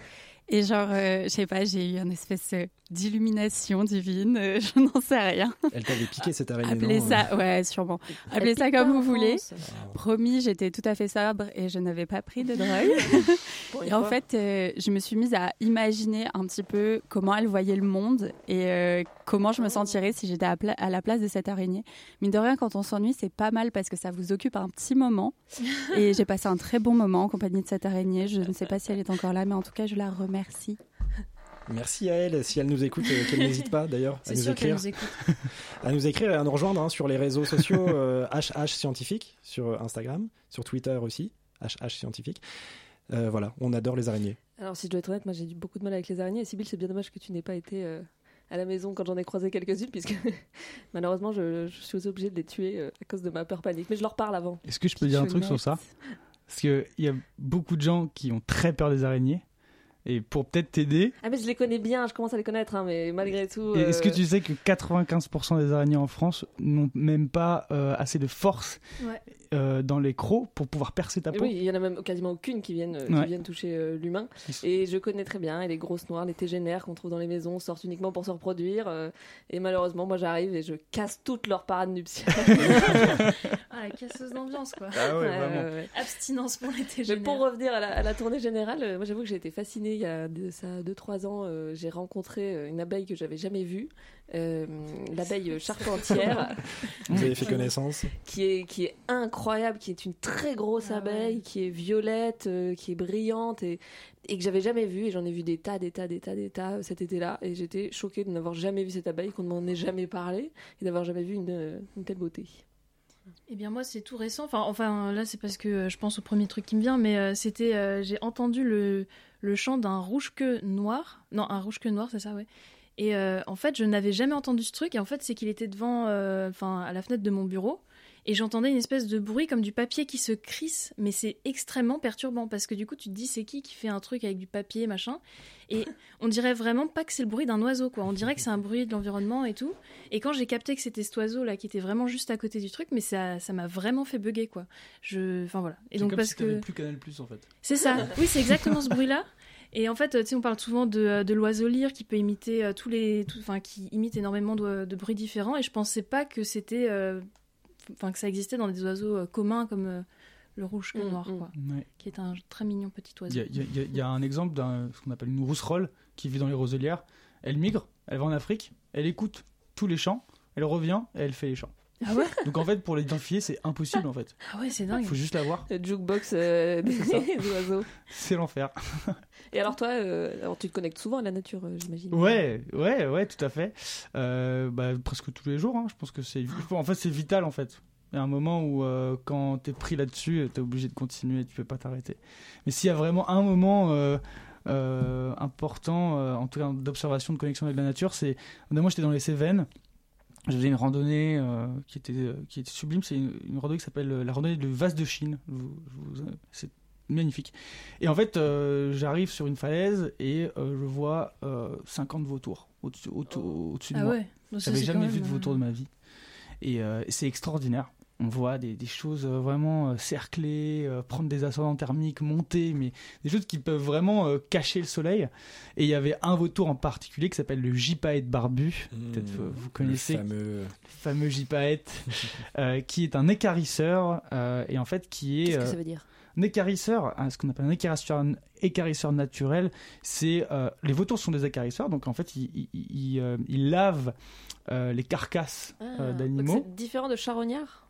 Et genre, euh, je sais pas, j'ai eu une espèce euh, d'illumination divine, euh, *laughs* je n'en sais rien. Elle t'avait piqué cette araignée. Appelez ça, ouais, sûrement. Appelez ça comme vous voulez. France. Promis, j'étais tout à fait sobre et je n'avais pas pris de drogue. *laughs* *laughs* Et en fait, euh, je me suis mise à imaginer un petit peu comment elle voyait le monde et euh, comment je me sentirais si j'étais à, pla- à la place de cette araignée. Mine de rien, quand on s'ennuie, c'est pas mal parce que ça vous occupe un petit moment. *laughs* et j'ai passé un très bon moment en compagnie de cette araignée. Je ne sais pas si elle est encore là, mais en tout cas, je la remercie. Merci à elle, si elle nous écoute, euh, qu'elle n'hésite pas d'ailleurs à nous écrire. nous écoute. *laughs* à nous écrire et à nous rejoindre hein, sur les réseaux sociaux *laughs* euh, HH Scientifique, sur Instagram, sur Twitter aussi, HH Scientifique. Euh, voilà, on adore les araignées. Alors, si je dois être honnête, moi j'ai eu beaucoup de mal avec les araignées. Et Sybille, c'est bien dommage que tu n'aies pas été euh, à la maison quand j'en ai croisé quelques-unes, puisque *laughs* malheureusement, je, je suis obligée de les tuer euh, à cause de ma peur panique. Mais je leur parle avant. Est-ce que je peux dire un truc sur ça? Parce qu'il y a beaucoup de gens qui ont très peur des araignées. Et pour peut-être t'aider, Ah, mais je les connais bien, je commence à les connaître, hein, mais malgré tout. est-ce que euh, tu sais que 95% des araignées en France n'ont même pas euh, assez de force Ouais. euh, dans les crocs pour pouvoir percer ta peau? Oui, il y en a même quasiment aucune qui viennent, qui viennent toucher euh, l'humain. Et je connais très bien. Et les grosses noires, les tégénaires qu'on trouve dans les maisons sortent uniquement pour se reproduire. euh, et malheureusement, moi j'arrive et je casse toutes leurs parades nuptiales. *laughs* *laughs* Ah, la casseuse d'ambiance, quoi. Ah ouais, vraiment. Abstinence pour les Mais tégénaires. pour revenir à la, à la tournée générale, euh, moi j'avoue que j'ai été fascinée il y a de, ça 2-3 ans. euh, j'ai rencontré euh, une abeille que j'avais jamais vue, euh, l'abeille *laughs* charpentière. Vous avez fait connaissance? Qui est, qui est incroyable, qui est une très grosse Ah abeille, qui est violette, euh, qui est brillante et, et que j'avais jamais vue. Et j'en ai vu des tas, des tas, des tas, des tas cet été-là. Et j'étais choquée de n'avoir jamais vu cette abeille, qu'on ne m'en ait jamais parlé et d'avoir jamais vu une, une telle beauté. Eh bien moi c'est tout récent. Enfin, enfin là c'est parce que je pense au premier truc qui me vient, mais euh, c'était euh, j'ai entendu le, le chant d'un rouge-queue noir. Non, un rouge-queue noir, c'est ça, ouais. Et euh, en fait je n'avais jamais entendu ce truc. Et en fait c'est qu'il était devant, euh, enfin à la fenêtre de mon bureau. Et j'entendais une espèce de bruit comme du papier qui se crisse, mais c'est extrêmement perturbant parce que du coup tu te dis c'est qui qui fait un truc avec du papier machin, et *laughs* on dirait vraiment pas que c'est le bruit d'un oiseau quoi, on dirait que c'est un bruit de l'environnement et tout. Et quand j'ai capté que c'était cet oiseau là qui était vraiment juste à côté du truc, mais ça ça m'a vraiment fait bugger quoi. Je, enfin voilà. Et C'est donc comme parce si que plus Canal Plus en fait. c'est ça. *laughs* Oui, c'est exactement ce bruit-là. Et en fait, tu sais, on parle souvent de, de l'oiseau lyre qui peut imiter euh, tous les, tout- enfin, qui imite énormément de, de bruits différents. Et je pensais pas que c'était, euh, enfin, que ça existait dans des oiseaux euh, communs comme euh, le rouge queue Mm, noir, mm. quoi, Ouais. qui est un très mignon petit oiseau. y y il y a un exemple d'un ce qu'on appelle une rousserolle qui vit dans les roselières. Elle migre, elle va en Afrique, elle écoute tous les chants, elle revient et elle fait les chants. Ah ouais Donc en fait, pour l'identifier, c'est impossible en fait. Ah ouais, c'est dingue. Il faut juste la voir. Le jukebox euh, *laughs* des, C'est *laughs* oiseaux. L'enfer. Et alors toi, euh, alors tu te connectes souvent à la nature, euh, j'imagine. Ouais, ouais, ouais, tout à fait. Euh, bah, presque tous les jours. hein. Je pense que c'est, en fait, c'est vital en fait. Il y a un moment où euh, quand t'es pris là-dessus, t'es obligé de continuer, tu peux pas t'arrêter. Mais s'il y a vraiment un moment euh, euh, important, euh, en tout cas d'observation, de connexion avec la nature, c'est moi j'étais dans les Cévennes. Je faisais une randonnée euh, qui, était, euh, qui était sublime. C'est une, une randonnée qui s'appelle euh, la randonnée de vase de Chine. C'est magnifique. Et en fait, j'arrive sur une falaise et je vois euh, 50 vautours au-dessus au au-dessus de Ah moi. ouais. J'avais jamais vu de vautours de ma vie. Et c'est extraordinaire. On voit des, des choses euh, vraiment euh, cerclées, euh, prendre des ascendants thermiques, monter, mais des choses qui peuvent vraiment euh, cacher le soleil. Et il y avait un vautour en particulier qui s'appelle le gypaète barbu. Peut-être euh, vous connaissez. Fameux- Le fameux gypaète, *laughs* euh, qui est un écarisseur euh, et en fait qui est. Qu'est-ce que ça veut dire? un écarisseur, ce qu'on appelle un écarisseur, écarisseur naturel, c'est euh, les vautours sont des écarisseurs, donc en fait ils, ils- ils, ils lavent euh, les carcasses Ah, d'animaux. C'est différent de charognard?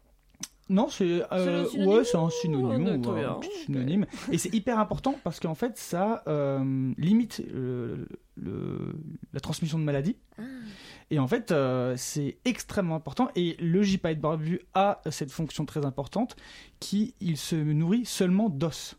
Non, c'est euh, ouais, c'est un synonyme, Oh, ou un petit synonyme. Et c'est hyper important parce qu'en fait ça euh, limite le- la transmission de maladies. Ah. Et en fait, euh, c'est extrêmement important. Et le gypaète barbu a cette fonction très importante qui il se nourrit seulement d'os.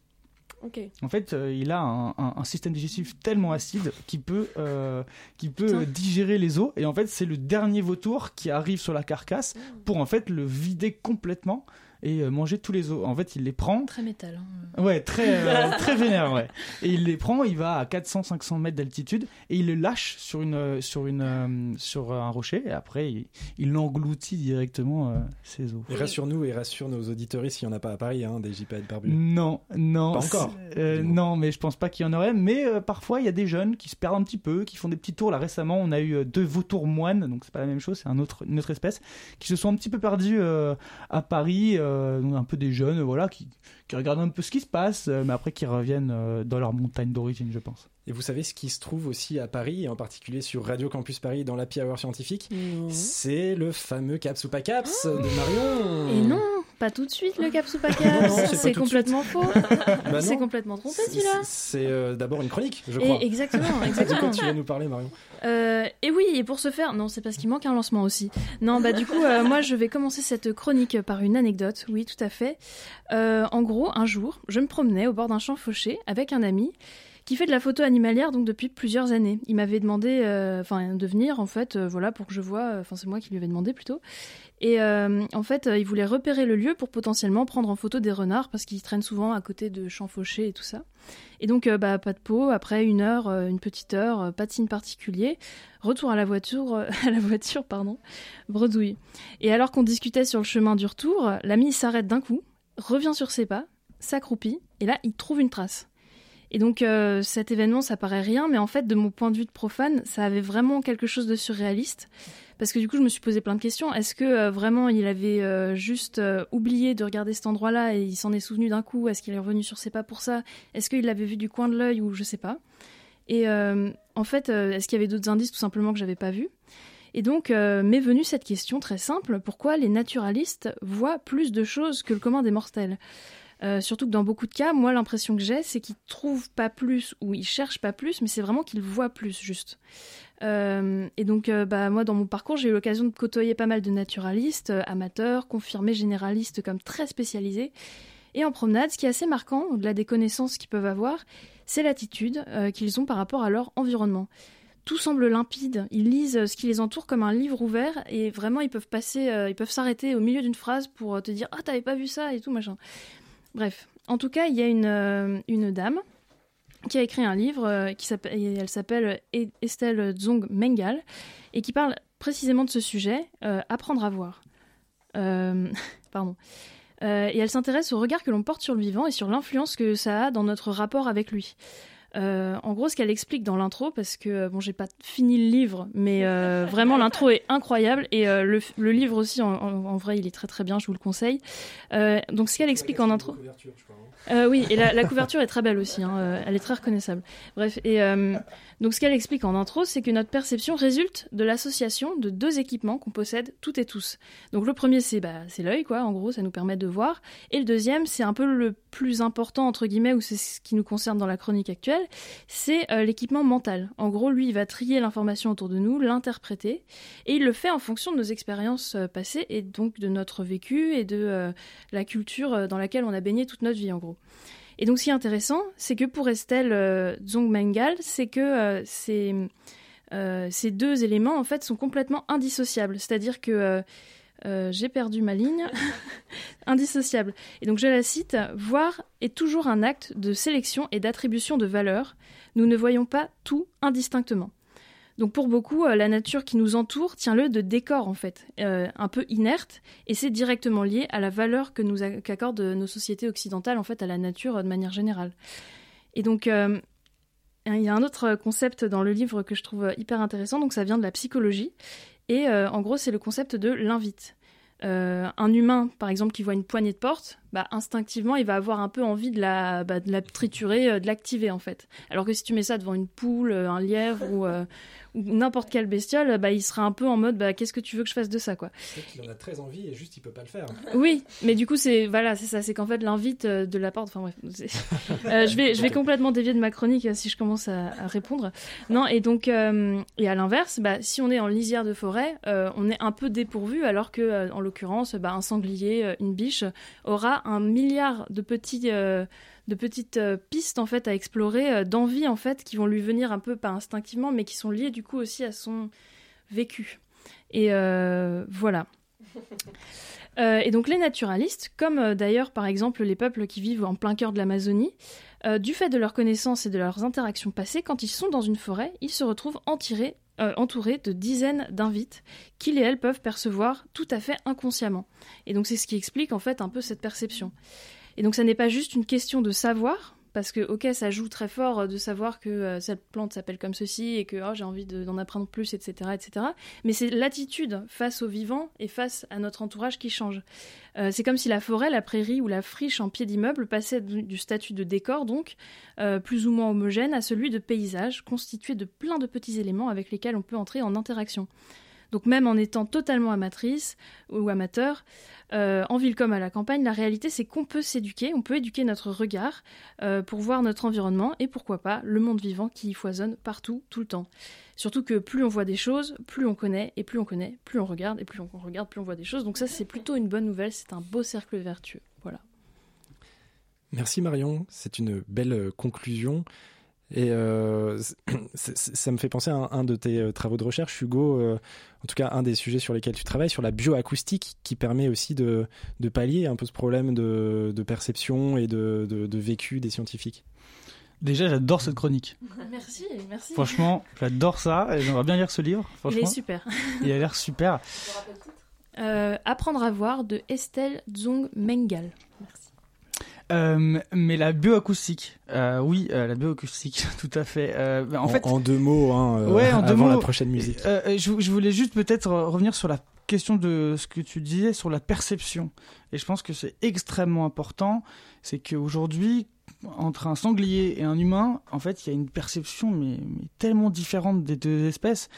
En fait, euh, il a un, un- un système digestif tellement acide qu'il peut, euh, qu'il peut euh, digérer les os. Et en fait, c'est le dernier vautour qui arrive sur la carcasse pour en fait le vider complètement et euh, manger tous les os. En fait, il les prend. Très métal. hein. Ouais, très, euh, *laughs* très vénère, ouais. Et il les prend, il va à 400-500 mètres d'altitude et il le lâche sur, une, euh, sur, une, euh, sur un rocher et après il, il engloutit directement euh, ses os. Et rassure-nous et rassure nos auditeurs s'il n'y en a pas à Paris, hein, des gypaètes barbus. Non, non. Pas encore. euh, non, mais je pense pas qu'il y en aurait. Mais euh, parfois, il y a des jeunes qui se perdent un petit peu, qui font des petits tours. Là, récemment, on a eu deux vautours moines, donc c'est pas la même chose, c'est un autre, une autre espèce, qui se sont un petit peu perdus euh, à Paris. Euh, un peu des jeunes, voilà, qui, qui regardent un peu ce qui se passe, euh, mais après qui reviennent euh, dans leur montagne d'origine, je pense. Et vous savez ce qui se trouve aussi à Paris, et en particulier sur Radio Campus Paris dans l'Happy Hour scientifique? C'est le fameux Caps ou pas Caps de Marion Et non, pas tout de suite le caps ou pas *laughs* Non, caps. c'est complètement faux. *laughs* Bah c'est non. complètement trompé celui-là. C'est euh, d'abord une chronique, je Et crois. exactement, *laughs* De quoi exactement. tu vas nous parler, Marion Euh, et oui, et pour ce faire, non, c'est parce qu'il manque un lancement aussi. Non, bah du coup, euh, moi, je vais commencer cette chronique par une anecdote. Oui, tout à fait. En gros, un jour, je me promenais au bord d'un champ fauché avec un ami qui fait de la photo animalière donc depuis plusieurs années. Il m'avait demandé, euh, enfin, de venir en fait, euh, voilà, pour que je vois. Enfin, c'est moi qui lui avais demandé plutôt. Et euh, en fait, il voulait repérer le lieu pour potentiellement prendre en photo des renards parce qu'ils traînent souvent à côté de champs fauchés et tout ça. Et donc, bah, pas de peau. Après une heure, une petite heure, pas de signe particulier. Retour à la voiture, *laughs* à la voiture, pardon, bredouille. Et alors qu'on discutait sur le chemin du retour, l'ami s'arrête d'un coup, revient sur ses pas, s'accroupit, et là, il trouve une trace. Et donc, euh, cet événement, ça paraît rien, mais en fait, de mon point de vue de profane, ça avait vraiment quelque chose de surréaliste. Parce que du coup, je me suis posé plein de questions. Est-ce que euh, vraiment il avait euh, juste oublié de regarder cet endroit-là et il s'en est souvenu d'un coup? Est-ce qu'il est revenu sur ses pas pour ça? Est-ce qu'il l'avait vu du coin de l'œil ou je sais pas? Et en fait, est-ce qu'il y avait d'autres indices tout simplement que j'avais pas vus? Et donc m'est venue cette question très simple. Pourquoi les naturalistes voient plus de choses que le commun des mortels? Euh, surtout que dans beaucoup de cas, moi l'impression que j'ai, c'est qu'ils trouvent pas plus ou ils cherchent pas plus, mais c'est vraiment qu'ils voient plus juste. Euh, et donc, euh, bah, moi, dans mon parcours, j'ai eu l'occasion de côtoyer pas mal de naturalistes, amateurs, confirmés, généralistes, comme très spécialisés. Et en promenade, ce qui est assez marquant, au-delà des connaissances qu'ils peuvent avoir, c'est l'attitude qu'ils ont par rapport à leur environnement. Tout semble limpide. Ils lisent ce qui les entoure comme un livre ouvert et vraiment ils peuvent passer, ils peuvent s'arrêter au milieu d'une phrase pour te dire ah t'avais pas vu ça et tout machin. Bref, en tout cas, il y a une, euh, dame qui a écrit un livre euh, qui elle s'appelle E- Estelle Zong Mengal et qui parle précisément de ce sujet, euh, apprendre à voir. *laughs* Pardon. Et elle s'intéresse au regard que l'on porte sur le vivant et sur l'influence que ça a dans notre rapport avec lui. Euh, en gros, ce qu'elle explique dans l'intro, parce que bon, j'ai pas fini le livre, mais euh, *laughs* vraiment l'intro est incroyable et euh, le, le, livre aussi, en, vrai, il est très très bien. Je vous le conseille. Euh, donc, ce qu'elle explique en intro. Euh, oui, et la, la, couverture est très belle aussi. Hein, elle est très reconnaissable. Bref, et donc ce qu'elle explique en intro, c'est que notre perception résulte de l'association de deux équipements qu'on possède toutes et tous. Donc le premier, c'est bah, c'est l'œil, quoi. En gros, ça nous permet de voir. Et le deuxième, c'est un peu le plus important entre guillemets, ou c'est ce qui nous concerne dans la chronique actuelle, c'est euh, l'équipement mental. En gros, lui, il va trier l'information autour de nous, l'interpréter, et il le fait en fonction de nos expériences euh, passées et donc de notre vécu et de euh, la culture dans laquelle on a baigné toute notre vie, en gros. Et donc, ce qui est intéressant, c'est que pour Estelle euh, Zongmengal, c'est que ces, deux éléments, en fait, sont complètement indissociables. C'est-à-dire que j'ai perdu ma ligne. *laughs* indissociable. Et donc, je la cite Voir est toujours un acte de sélection et d'attribution de valeur. Nous ne voyons pas tout indistinctement. Donc pour beaucoup, euh, la nature qui nous entoure tient le de décor en fait, euh, un peu inerte, et c'est directement lié à la valeur que nous qu'accordent nos sociétés occidentales en fait à la nature euh, de manière générale. Et donc euh, il y a un autre concept dans le livre que je trouve hyper intéressant, donc ça vient de la psychologie, et euh, en gros c'est le concept de l'invite. Euh, un humain, par exemple, qui voit une poignée de porte, bah, instinctivement, il va avoir un peu envie de la, bah, de la triturer, de l'activer en fait. Alors que si tu mets ça devant une poule, un lièvre euh, ou n'importe quelle bestiole, bah, il sera un peu en mode bah, qu'est-ce que tu veux que je fasse de ça quoi. Qu'il en a très envie et juste il peut pas le faire. *laughs* Oui, mais du coup c'est voilà c'est ça, c'est qu'en fait l'invite euh, de la porte. Enfin bref, euh, je vais je vais complètement dévier de ma chronique si je commence à, à répondre. Non et donc euh, et à l'inverse, bah, si on est en lisière de forêt, euh, on est un peu dépourvu alors que euh, en l'occurrence bah, un sanglier, une biche aura un milliard de petits de petites euh, pistes en fait à explorer, euh, d'envie en fait qui vont lui venir un peu pas instinctivement, mais qui sont liées du coup aussi à son vécu. Et euh, voilà. *laughs* Et donc les naturalistes, comme d'ailleurs par exemple les peuples qui vivent en plein cœur de l'Amazonie, du fait de leurs connaissances et de leurs interactions passées, quand ils sont dans une forêt, ils se retrouvent entirés, entourés de dizaines d'invites qu'ils et elles peuvent percevoir tout à fait inconsciemment. Et donc c'est ce qui explique en fait un peu cette perception. Et donc ça n'est pas juste une question de savoir, parce que ok ça joue très fort de savoir que euh, cette plante s'appelle comme ceci et que oh, j'ai envie d'en apprendre plus etc etc mais c'est l'attitude face au vivant et face à notre entourage qui change. Euh, c'est comme si la forêt la prairie ou la friche en pied d'immeuble passait du, statut de décor donc euh, plus ou moins homogène à celui de paysage constitué de plein de petits éléments avec lesquels on peut entrer en interaction donc même en étant totalement amatrice ou amateur, euh, en ville comme à la campagne, la réalité c'est qu'on peut s'éduquer, on peut éduquer notre regard euh, pour voir notre environnement et pourquoi pas le monde vivant qui foisonne partout, tout le temps. Surtout que plus on voit des choses, plus on connaît, et plus on connaît, plus on regarde, et plus on regarde, plus on voit des choses. Donc ça c'est plutôt une bonne nouvelle, c'est un beau cercle vertueux. Voilà. Merci Marion, c'est une belle euh, conclusion. Et euh, *clears throat* ça me fait penser à un, un, de tes euh, travaux de recherche, Hugo, euh, en tout cas un des sujets sur lesquels tu travailles, sur la bioacoustique, qui permet aussi de, de pallier un peu ce problème de, de perception et de, de, de, vécu des scientifiques. Déjà, j'adore cette chronique. *laughs* Merci, merci. Franchement, j'adore ça et j'aimerais bien lire ce livre. Il est super. Il a l'air super. *laughs* Euh, Apprendre à voir de Estelle Zong Mengal. Merci. Euh, mais la bioacoustique, euh, oui, euh, la bioacoustique, *laughs* tout à fait. En, en, fait, en deux mots, hein, ouais, en deux avant mots, la prochaine musique. je, je, voulais juste peut-être revenir sur la question de ce que tu disais sur la perception. Et je pense que c'est extrêmement important. C'est qu'aujourd'hui, entre un sanglier et un humain, en fait, il y a une perception mais, mais tellement différente des deux espèces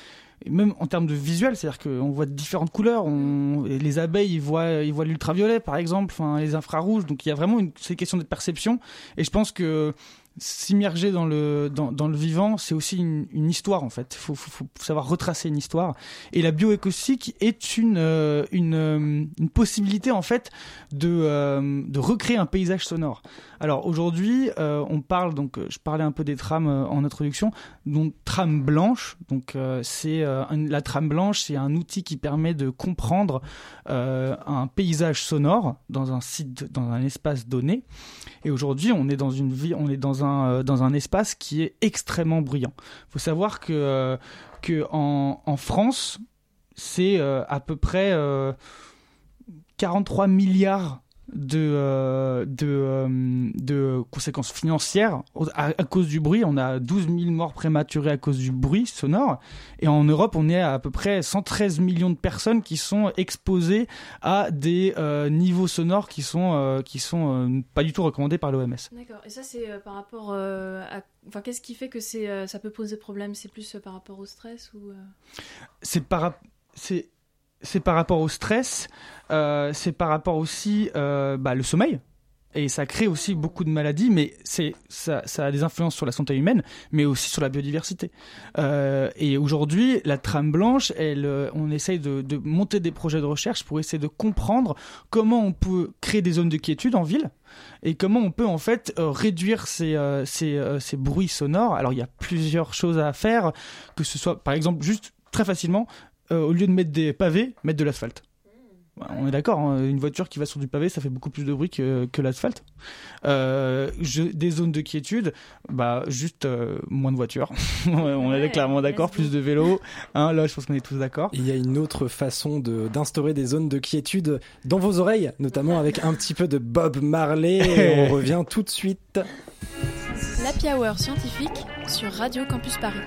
même en termes de visuel, c'est-à-dire qu'on voit différentes couleurs. On, les abeilles, ils voient, ils voient l'ultraviolet, par exemple, enfin les infrarouges. Donc il y a vraiment une, ces questions de perception. Et je pense que s'immerger dans le dans, le vivant, c'est aussi une, histoire en fait. Il faut, savoir retracer une histoire. Et la bioacoustique est une euh, euh, une possibilité en fait de euh, de recréer un paysage sonore. Alors aujourd'hui, on parle donc je parlais un peu des trames en introduction, donc trame blanche. Donc c'est la trame blanche, c'est un outil qui permet de comprendre un paysage sonore dans un site dans un espace donné. Et aujourd'hui, on est dans une vie, on est dans un dans un espace qui est extrêmement bruyant. Il faut savoir que que en, en France, c'est à peu près 43 milliards de, euh, de, euh, de conséquences financières à, à cause du bruit. On a 12 000 morts prématurées à cause du bruit sonore. Et en Europe, on est à, à peu près 113 millions de personnes qui sont exposées à des euh, niveaux sonores qui sont, euh, qui sont euh, pas du tout recommandés par l'OMS. D'accord. Et ça, c'est par rapport à. Enfin, qu'est-ce qui fait que c'est, ça peut poser problème? C'est plus par rapport au stress ou. c'est par rap- c'est c'est par rapport au stress, euh, c'est par rapport aussi euh, bah, le sommeil. Et ça crée aussi beaucoup de maladies, mais ça, a des influences sur la santé humaine, mais aussi sur la biodiversité. Euh, et aujourd'hui, la trame blanche, euh, on essaye de, monter des projets de recherche pour essayer de comprendre comment on peut créer des zones de quiétude en ville et comment on peut en fait réduire ces, ces, ces bruits sonores. Alors il y a plusieurs choses à faire, que ce soit par exemple juste très facilement, euh, au lieu de mettre des pavés, mettre de l'asphalte. Bah, On est d'accord, hein, une voiture qui va sur du pavé, ça fait beaucoup plus de bruit que, que l'asphalte. Euh, des zones de quiétude, bah juste euh, moins de voitures. *laughs* on est clairement d'accord, plus de vélos. Hein, là, je pense qu'on est tous d'accord. Il y a une autre façon de- d'instaurer des zones de quiétude dans vos oreilles, notamment avec un petit peu de Bob Marley. *laughs* Et on revient tout de suite. L'Happy Hour scientifique sur Radio Campus Paris.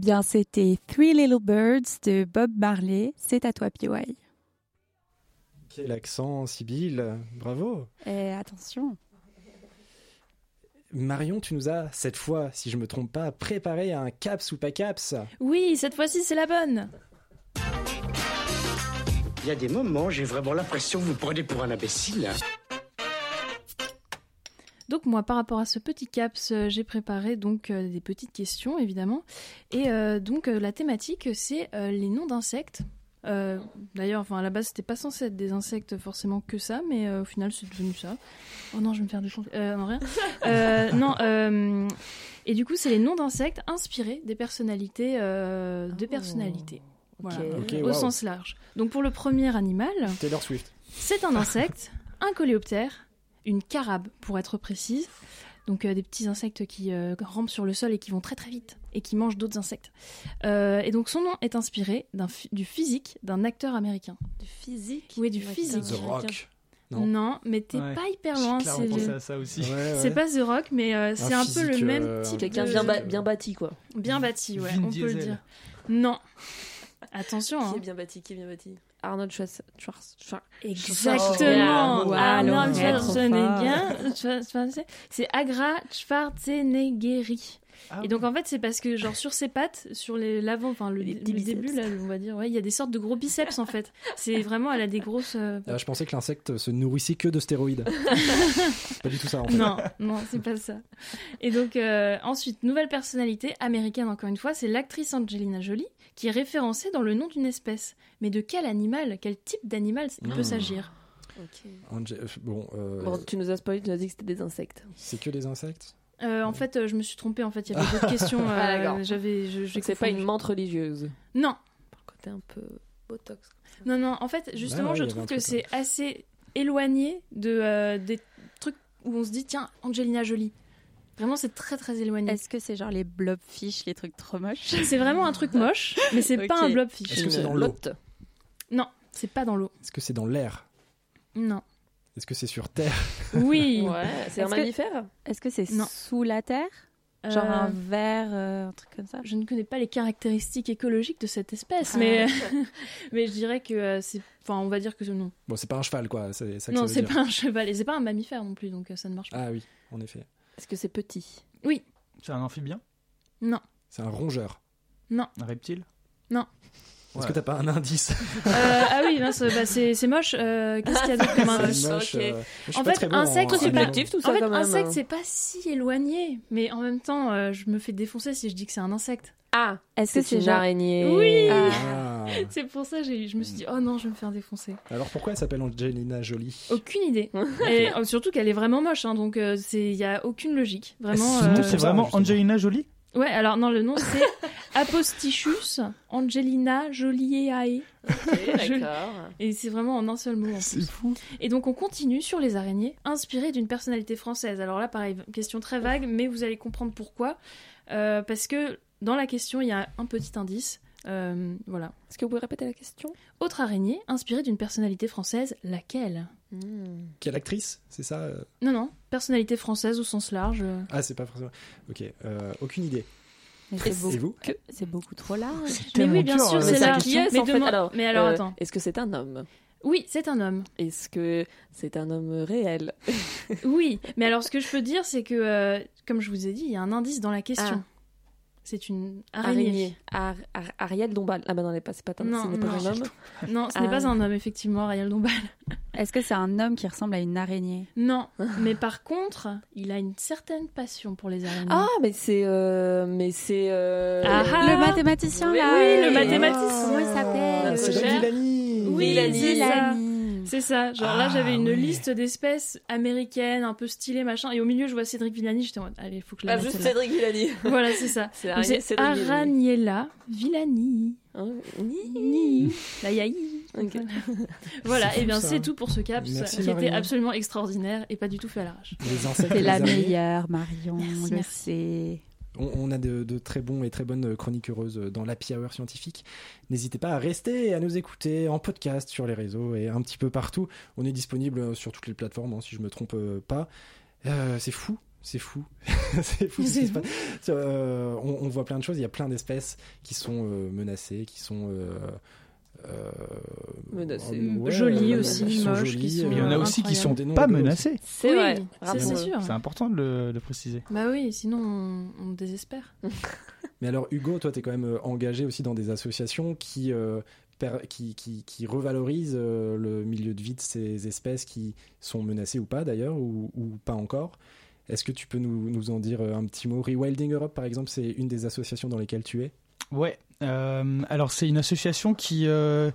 Bien, c'était Three Little Birds de Bob Marley. C'est à toi, PY. Quel accent, Sibylle Bravo. Eh, attention. Marion, tu nous as, cette fois, si je me trompe pas, préparé un caps ou pas caps. Oui, cette fois-ci, c'est la bonne. Il y a des moments, j'ai vraiment l'impression que vous me prenez pour un imbécile. Donc moi, par rapport à ce petit caps, euh, j'ai préparé donc euh, des petites questions, évidemment. Et euh, donc euh, la thématique, c'est euh, les noms d'insectes. Euh, D'ailleurs, enfin à la base, c'était pas censé être des insectes forcément que ça, mais euh, au final, c'est devenu ça. Oh non, je vais me faire du euh, non rien. *laughs* Euh, non. euh, et du coup, c'est les noms d'insectes inspirés des personnalités, euh, de personnalités. Voilà, Ok, au sens large. Donc pour le premier animal, Taylor Swift. c'est un insecte, un coléoptère, une carabe pour être précise. Donc euh, des petits insectes qui euh, rampent sur le sol et qui vont très très vite et qui mangent d'autres insectes. Euh, et donc son nom est inspiré du physique d'un acteur américain. Du physique? Oui, du physique. The Rock. Non, Non. mais t'es Ouais. pas hyper loin. C'est pensé le- à ça aussi. c'est pas The Rock, mais euh, c'est un, peu le même type. Quelqu'un de- bien, ba- bien bâti, quoi. bien bâti, ouais, Vin on peut le dire. Non. Attention. Qui hein. est bien bâti, qui est bien bâti? Arnold Schwarz- Schwarz- Schwarz- Exactement. Wow, Arnold Schwarzenegger. *laughs* Schwarzenegger. C'est Agra Schwarzeneggeri. Ah et donc en fait c'est parce que genre sur ses pattes, sur les l'avant, enfin le, début là, on va dire, ouais, il y a des sortes de gros biceps en fait. C'est vraiment, elle a des grosses. euh, Ah, je pensais que l'insecte se nourrissait que de stéroïdes. c'est *laughs* pas du tout ça en fait. Non, non, c'est pas ça. Et donc, euh, ensuite, nouvelle personnalité américaine, encore une fois, c'est l'actrice Angelina Jolie, qui est référencée dans le nom d'une espèce. Mais de quel animal Quel type d'animal il peut Oh. s'agir? Euh, Bon, euh, Bon, tu nous as spoilé, tu nous as dit que c'était des insectes. c'est que des insectes? Euh, En fait, euh, je me suis trompée, en fait, il y avait d'autres *laughs* questions. Ah, euh, d'accord. J'avais. je- C'est pas une menthe religieuse. Non, Par le côté un peu botox. non, non. En fait, justement, ouais, je trouve que c'est assez éloigné de, euh, des trucs où on se dit, tiens, Angelina Jolie. Vraiment, c'est très, très éloigné. Est-ce que c'est genre les blobfish, les trucs trop moches *laughs* C'est vraiment un truc moche, mais c'est pas un blobfish. Est-ce que c'est dans l'eau. Non, c'est pas dans l'eau. Est-ce que c'est dans l'air Non. Est-ce que c'est sur Terre *laughs* Oui. Ouais, c'est un Est-ce que- mammifère Est-ce que c'est Non. sous la terre Genre Euh, un ver, euh, un truc comme ça Je ne connais pas les caractéristiques écologiques de cette espèce, Ah. mais, *laughs* mais je dirais que euh, c'est. Enfin, on va dire que non. Bon, c'est pas un cheval quoi, c'est ça que Non, c'est pas un cheval et c'est pas un mammifère non plus, donc ça ne marche pas. Ah oui, en effet. Est-ce que c'est petit? Oui, C'est un amphibien? Non, C'est un rongeur. non. Un reptile? Non. Est-ce que t'as pas un indice? Euh, ah oui, bah, c'est c'est moche. Euh, Qu'est-ce qu'il y a d'autre comme *laughs* indice? En fait, bon insecte, c'est en pas- tout ça En fait, quand même. insecte, hein. c'est pas si éloigné, mais en même temps, euh, je me fais défoncer si je dis que c'est un insecte. Ah, Est-ce que c'est une araignée. Oui. Ah. C'est pour ça que je me suis dit, oh non, je vais me faire défoncer. Alors pourquoi elle s'appelle Angelina Jolie? Aucune idée. *laughs* Et euh, surtout qu'elle est vraiment moche, hein, donc il n'y a aucune logique. Vraiment. Nom, euh, c'est vraiment. Angelina Jolie? Ouais, alors non, le nom c'est Apostichus Angelina Jolieae. Ok, *laughs* Je- d'accord. Et c'est vraiment en un seul mot en plus. fou. Et donc on continue sur les araignées, inspirées d'une personnalité française. Alors là, pareil, question très vague, mais vous allez comprendre pourquoi. Euh, parce que dans la question, il y a un petit indice. Euh, voilà. Est-ce que vous pouvez répéter la question? Autre araignée, inspirée d'une personnalité française, laquelle? Quelle actrice? C'est ça euh? Non, non, personnalité française au sens large. euh. Ah, c'est pas forcément. Ok, euh, aucune idée. Mais c'est beaucoup, c'est beaucoup trop large. Mais Tellement oui, bien dur, sûr, euh, c'est ça là. qui est mais, en fait alors, mais alors euh, attends. Est-ce que c'est un homme? Oui, c'est un homme. Est-ce que c'est un homme réel? Oui, mais alors ce que je peux dire, c'est que, euh, comme je vous ai dit, il y a un indice dans la question. Ah. C'est une araignée. Ar- Ar- Ariel Dombal. Ah bah non, c'est pas, *laughs* Non, ce n'est pas non. un homme. Non, ce n'est Ah. pas un homme, effectivement, Ariel Dombal. *laughs* Est-ce que c'est un homme qui ressemble à une araignée? Non, *laughs* mais par contre, il a une certaine passion pour les araignées. Ah, mais c'est. euh, mais c'est. euh, Ah, ah. Le mathématicien Oui, là oui, le euh, mathématicien. Comment il s'appelle? Notre C'est Villani Oui, Villani. C'est ça. Genre là, Ah, j'avais une ouais. liste d'espèces américaines, un peu stylées, machin. Et au milieu, je vois Cédric Villani. J'étais en mode, allez, faut que je la Ah, juste. Cédric Villani. *laughs* Voilà, c'est ça. *laughs* C'est Cédric Villani. Araniella Villani. Hein, Ni. *laughs* La yaï. Ok. Voilà, C'est et fou, bien c'est tout pour ce caps Merci, qui était Marion. absolument extraordinaire et pas du tout fait à l'arrache. C'est la meilleure, Marion, Merci, merci. On, on a de, de très bons et très bonnes chroniques heureuses dans l'Happy Hour scientifique. N'hésitez pas à rester et à nous écouter en podcast sur les réseaux et un petit peu partout. On est disponible sur toutes les plateformes, hein, si je me trompe euh, pas. Euh, c'est fou. C'est fou. *laughs* c'est fou. ce qui se passe. Euh, on, on voit plein de choses. Il y a plein d'espèces qui sont euh, menacées, qui sont euh, euh, Menacées. ouais, Jolies euh, aussi, moches, qui jolies, sont Mais il y en a euh, aussi qui sont pas menacés. C'est Oui, vrai. c'est sûr. C'est important de le, de préciser. Bah oui, sinon on, on désespère. *laughs* Mais alors Hugo, toi, tu es quand même euh, engagé aussi dans des associations qui, euh, qui, qui, qui revalorisent euh, le milieu de vie de ces espèces qui sont menacées ou pas d'ailleurs, ou, ou pas encore. Est-ce que tu peux nous, nous en dire euh, un petit mot? Rewilding Europe, par exemple, c'est une des associations dans lesquelles tu es? Ouais. euh, alors c'est une association qui euh,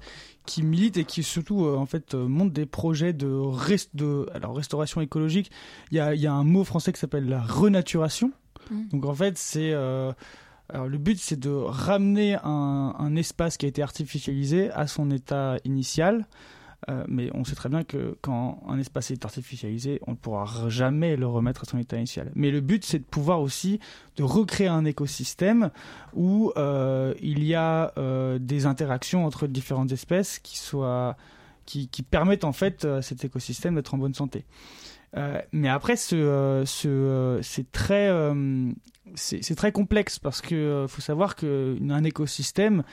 qui milite et qui surtout euh, en fait monte des projets de rest de alors restauration écologique. Il y a il y a un mot français qui s'appelle la renaturation. Mm. Donc en fait c'est alors le but c'est de ramener un, un espace qui a été artificialisé à son état initial. Euh, mais on sait très bien que quand un espace est artificialisé, on ne pourra jamais le remettre à son état initial. Mais le but, c'est de pouvoir aussi de recréer un écosystème où euh, il y a euh, des interactions entre différentes espèces qui soient qui, permettent en fait à cet écosystème d'être en bonne santé. Mais après, ce, ce, c'est très, c'est très complexe parce que faut savoir qu'un écosystème,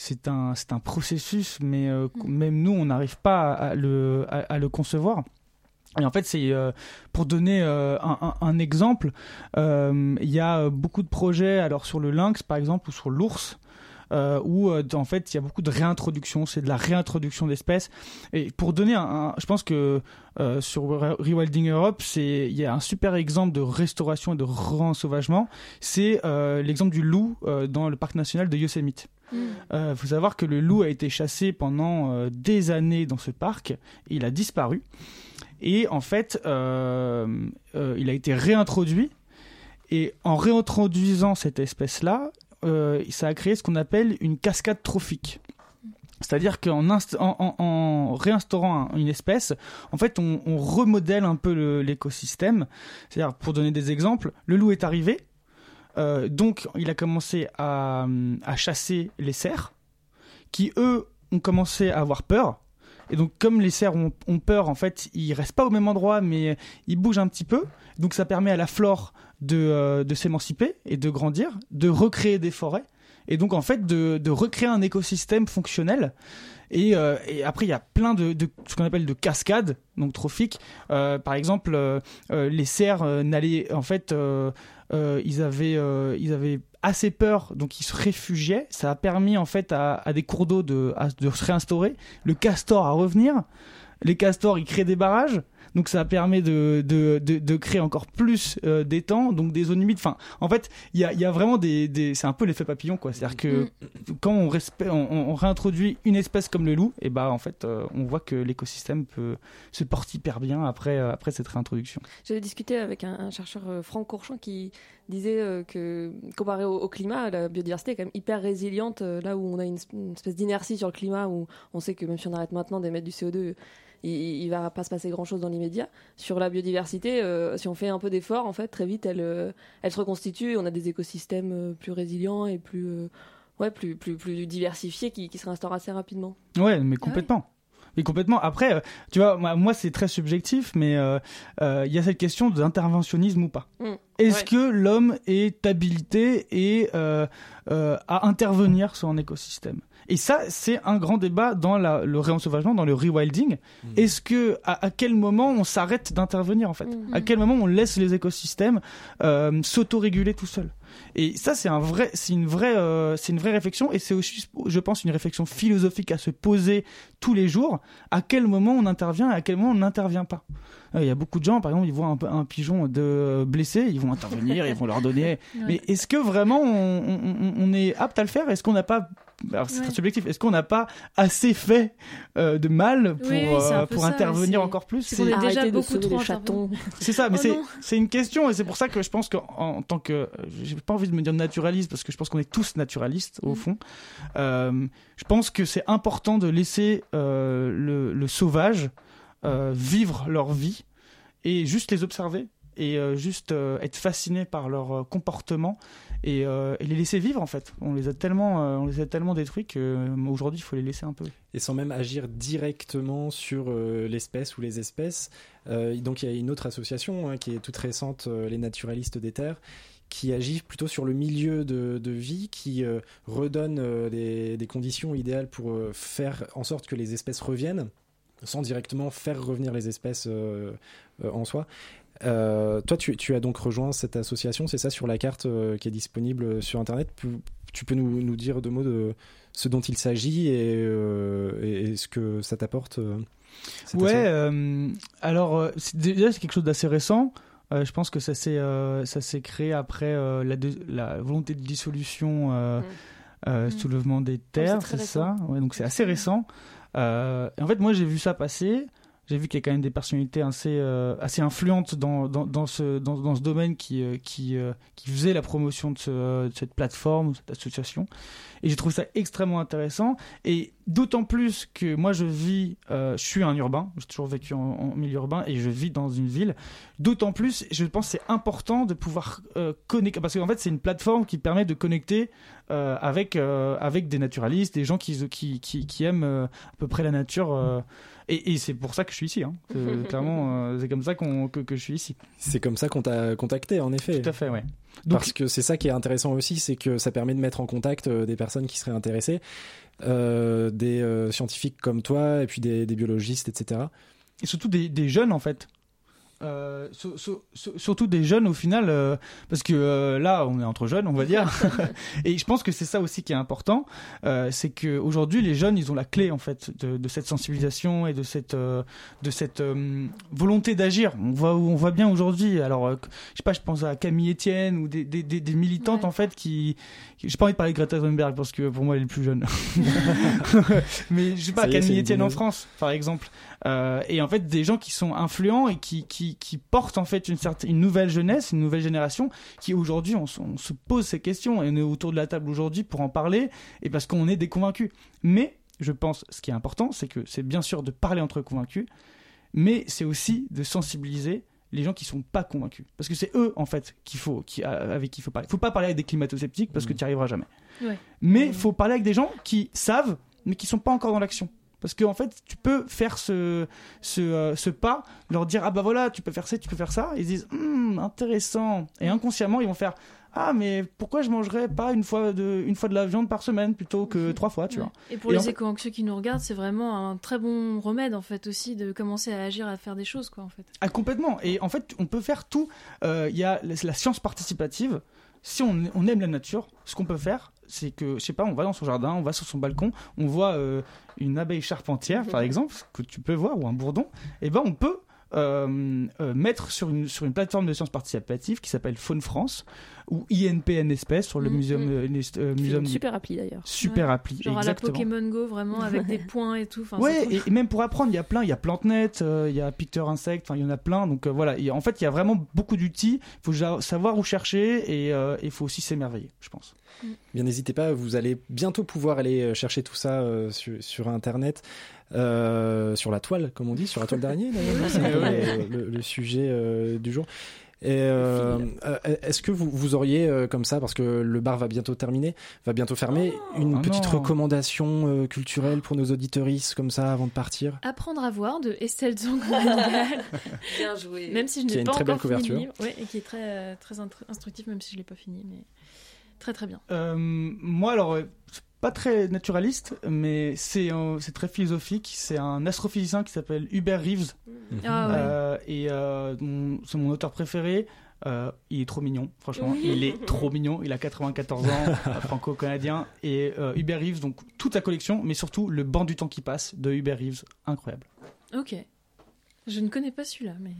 c'est un, c'est un processus, mais euh, même nous, on n'arrive pas à, à le, à, à le concevoir. Et en fait, c'est euh, pour donner euh, un, un- un exemple, euh, il y a beaucoup de projets, alors sur le lynx par exemple, ou sur l'ours, euh, où euh, en fait il y a beaucoup de réintroduction, c'est de la réintroduction d'espèces. Et pour donner un, un- je pense que euh, sur Re- Rewilding Europe, c'est il y a un super exemple de restauration et de re-ensauvagement, c'est euh, l'exemple du loup euh, dans le parc national de Yosemite. Il faut savoir que le loup a été chassé pendant euh, des années dans ce parc, il a disparu. Et en fait, euh, euh, il a été réintroduit. Et en réintroduisant cette espèce-là, euh, ça a créé ce qu'on appelle une cascade trophique. C'est-à-dire qu'en en, réinstaurant un- une espèce, en fait, on, on remodèle un peu l'écosystème. C'est-à-dire, pour donner des exemples, le loup est arrivé, euh, donc il a commencé à, chasser les cerfs, qui eux ont commencé à avoir peur. Et donc, comme les cerfs ont, peur, en fait, ils restent pas au même endroit, mais ils bougent un petit peu. Donc, ça permet à la flore de, euh, s'émanciper et de grandir, de recréer des forêts. Et donc, en fait, de, recréer un écosystème fonctionnel. Et, euh, et après, il y a plein de, ce qu'on appelle de cascades, donc trophiques. Par exemple, les cerfs n'allaient, en fait, ils avaient, euh, ils avaient assez peur, donc ils se réfugiaient. Ça a permis en fait à, des cours d'eau de, de se réinstaurer. Le castor à revenir. Les castors, ils créent des barrages. Donc ça permet de, de, de, de créer encore plus euh, d'étangs, donc des zones humides. Enfin, en fait, il y a, y a vraiment des, des... c'est un peu l'effet papillon, quoi. C'est-à-dire que quand on, respect, on, réintroduit une espèce comme le loup, et bah en fait, euh, on voit que l'écosystème peut se porte hyper bien après, euh, après cette réintroduction. J'avais discuté avec un, un chercheur euh, Franck Courchamp qui disait que comparé au, au climat, la biodiversité est quand même hyper résiliente. là où on a une espèce d'inertie sur le climat, où on sait que même si on arrête maintenant d'émettre du CO2, il, il va pas se passer grand chose dans l'immédiat. Sur la biodiversité, euh, si on fait un peu d'effort, en fait, très vite, elle, euh, elle se reconstitue. et On a des écosystèmes euh, plus résilients et plus, ouais, plus, plus, plus diversifiés qui, qui se réinstaurent assez rapidement. Ouais, mais complètement. Mais complètement. Après, tu vois, moi, c'est très subjectif, mais il y a cette question d'interventionnisme ou pas. Mm. Est-ce Ouais. que l'homme est habilité et à intervenir sur un écosystème? Et ça, c'est un grand débat dans la- le réensauvagement, dans le rewilding. Est-ce que à, à quel moment on s'arrête d'intervenir en fait? Mm. À quel moment on laisse les écosystèmes euh, s'autoréguler tout seuls? Et ça, c'est un vrai, c'est une vraie, euh, c'est une vraie réflexion et c'est aussi, je pense, une réflexion philosophique à se poser tous les jours. À quel moment on intervient et à quel moment on n'intervient pas? Euh, Il y a beaucoup de gens, par exemple, ils voient un, un pigeon de blessé, ils vont intervenir, ils vont leur donner. *laughs* Ouais. Mais est-ce que vraiment on, on- on est apte à le faire? Est-ce qu'on n'a pas c'est Ouais. très subjectif. Est-ce qu'on n'a pas assez fait euh, de mal pour, Oui, oui, euh, peu pour ça, intervenir c'est- encore plus? c'est déjà de beaucoup trop chatons. *laughs* c'est ça, mais Oh c'est une question et c'est pour ça que je pense qu'en en tant que j'ai pas envie de me dire naturaliste parce que je pense qu'on est tous naturalistes Mm. au fond. Euh, je pense que c'est important de laisser euh, le, le sauvage euh, vivre leur vie et juste les observer et euh, juste euh, être fasciné par leur euh, comportement et, les laisser vivre en fait. On les a tellement on les a tellement détruits que euh, aujourd'hui il faut les laisser un peu. et sans même agir directement sur l'espèce ou les espèces. Donc il y a une autre association hein, qui est toute récente, les naturalistes des terres, qui agit plutôt sur le milieu de, vie, qui redonne des, conditions idéales pour faire en sorte que les espèces reviennent, sans directement faire revenir les espèces en soi. Euh, toi, tu, tu as donc rejoint cette association, c'est ça sur la carte euh, qui est disponible sur Internet. Tu, tu peux nous, nous dire deux mots de ce dont il s'agit et, euh, et- et ce que ça t'apporte euh, Ouais, euh, alors déjà c'est quelque chose d'assez récent. Euh, je pense que ça s'est euh, ça s'est créé après euh, la, volonté de dissolution, euh, euh, soulèvement des terres, très c'est ça? Ouais, donc c'est assez récent. Euh, en fait, moi j'ai vu ça passer. J'ai vu qu'il y a quand même des personnalités assez, euh, influentes dans, ce, domaine qui, euh, euh, faisaient la promotion de, de cette plateforme, de cette association. Et j'ai trouvé ça extrêmement intéressant. Et d'autant plus que moi, je vis, euh, je suis un urbain, j'ai toujours vécu en, milieu urbain et je vis dans une ville. D'autant plus, je pense que c'est important de pouvoir euh, connecter, parce qu'en fait, c'est une plateforme qui permet de connecter euh, avec, euh, des naturalistes, des gens qui, aiment euh, à peu près la nature. Et, et c'est pour ça que je suis ici. Hein. C'est- *laughs* Clairement, euh, c'est comme ça qu'on, que, que je suis ici. C'est comme ça qu'on t'a contacté, en effet. Tout à fait, ouais. Donc- Parce que c'est ça qui est intéressant aussi, c'est que ça permet de mettre en contact euh, des personnes qui seraient intéressées, euh, des euh, scientifiques comme toi, et puis des, des biologistes, etc. et surtout des, des jeunes en fait. Euh, sur- sur- sur- surtout des jeunes au final, euh, parce que euh, là on est entre jeunes, on va dire. *laughs* et je pense que c'est ça aussi qui est important, c'est que aujourd'hui les jeunes ils ont la clé en fait de, de cette sensibilisation et de cette de cette volonté d'agir. On voit on voit bien aujourd'hui. Alors je sais pas, je pense à Camille Etienne ou des, des, des, des militantes en fait qui, j'ai pas envie de parler de Greta Thunberg parce que pour moi elle est plus jeune. *laughs* Mais je sais pas Camille Etienne en. France par exemple. Et en fait des gens qui sont influents et qui, qui, qui portent en fait une certaine une nouvelle jeunesse, une nouvelle génération qui aujourd'hui on, se- on se pose ces questions et on est autour de la table aujourd'hui pour en parler et parce qu'on est des convaincus. Mais je pense ce qui est important c'est que c'est bien sûr de parler entre convaincus, mais c'est aussi de sensibiliser les gens qui sont pas convaincus parce que c'est eux en fait qu'il faut qui, avec qui il faut parler. Faut pas parler avec des climato-sceptiques parce que tu n'y arriveras jamais. Ouais. Mais il faut parler avec des gens qui savent, mais qui sont pas encore dans l'action. Parce qu'en fait, tu peux faire ce, ce, euh, ce pas, leur dire Ah bah voilà, tu peux faire ça, tu peux faire ça. Ils se disent Hum, intéressant. Et inconsciemment, ils vont faire Ah, mais pourquoi je mangerais pas une fois de, une fois de la viande par semaine plutôt que trois fois, tu vois Et pour Et les en éco-anxieux qui nous regardent, c'est vraiment un très bon remède en fait aussi de commencer à agir, à faire des choses quoi en fait. Ah, complètement. Et en fait, on peut faire tout. Euh, Il y a la, la science participative. Si on, on aime la nature, ce qu'on peut faire, c'est que, je sais pas, on va dans son jardin, on va sur son balcon, on voit euh, une abeille charpentière, par exemple, que tu peux voir, ou un bourdon. Et ben, on peut euh, euh, mettre sur une, sur une plateforme de science participative qui s'appelle Faune France ou INPN espèce sur le Mhm. muséum, Nest- euh, muséum une super appli d'ailleurs. super Ouais. appli Genre exactement. à la Pokémon Go vraiment avec des points et tout. Enfin, Ouais, et, et même pour apprendre, il y a plein, il y a PlanteNet, euh, il y a Picteur Insect, enfin il y en a plein. Donc euh, voilà, en fait, il y a vraiment beaucoup d'outils. Il faut savoir où chercher et euh, il faut aussi s'émerveiller, je pense. Bien, n'hésitez pas, vous allez bientôt pouvoir aller chercher tout ça euh, sur, sur Internet, euh, sur la toile, comme on dit, sur la toile d'araignée, d'ailleurs. *laughs* C'est un peu Ouais. le, le- le sujet euh, du jour. Et euh, est-ce que vous, vous auriez euh, comme ça, parce que le bar va bientôt terminer, va bientôt fermer, une Ah petite non. recommandation euh, culturelle pour nos auditoristes comme ça avant de partir? Apprendre à voir de Estelle Zong. *laughs* Bien joué. Même si je n'ai une pas très belle encore fini le couverture. livre. Ouais, et qui est très, très instructif, même si je l'ai pas fini. Mais très très bien. Euh, moi, alors, euh, pas très naturaliste, mais c'est euh, c'est très philosophique. C'est un astrophysicien qui s'appelle Hubert Reeves. Ah ouais. Euh, et euh, c'est mon auteur préféré. Euh, il est trop mignon, franchement. Oui. Il est *laughs* trop mignon. Il a 94 ans, franco-canadien. Et euh, Hubert Reeves, donc toute sa collection, mais surtout le banc du temps qui passe de Hubert Reeves, incroyable. Ok. Je ne connais pas celui-là, mais.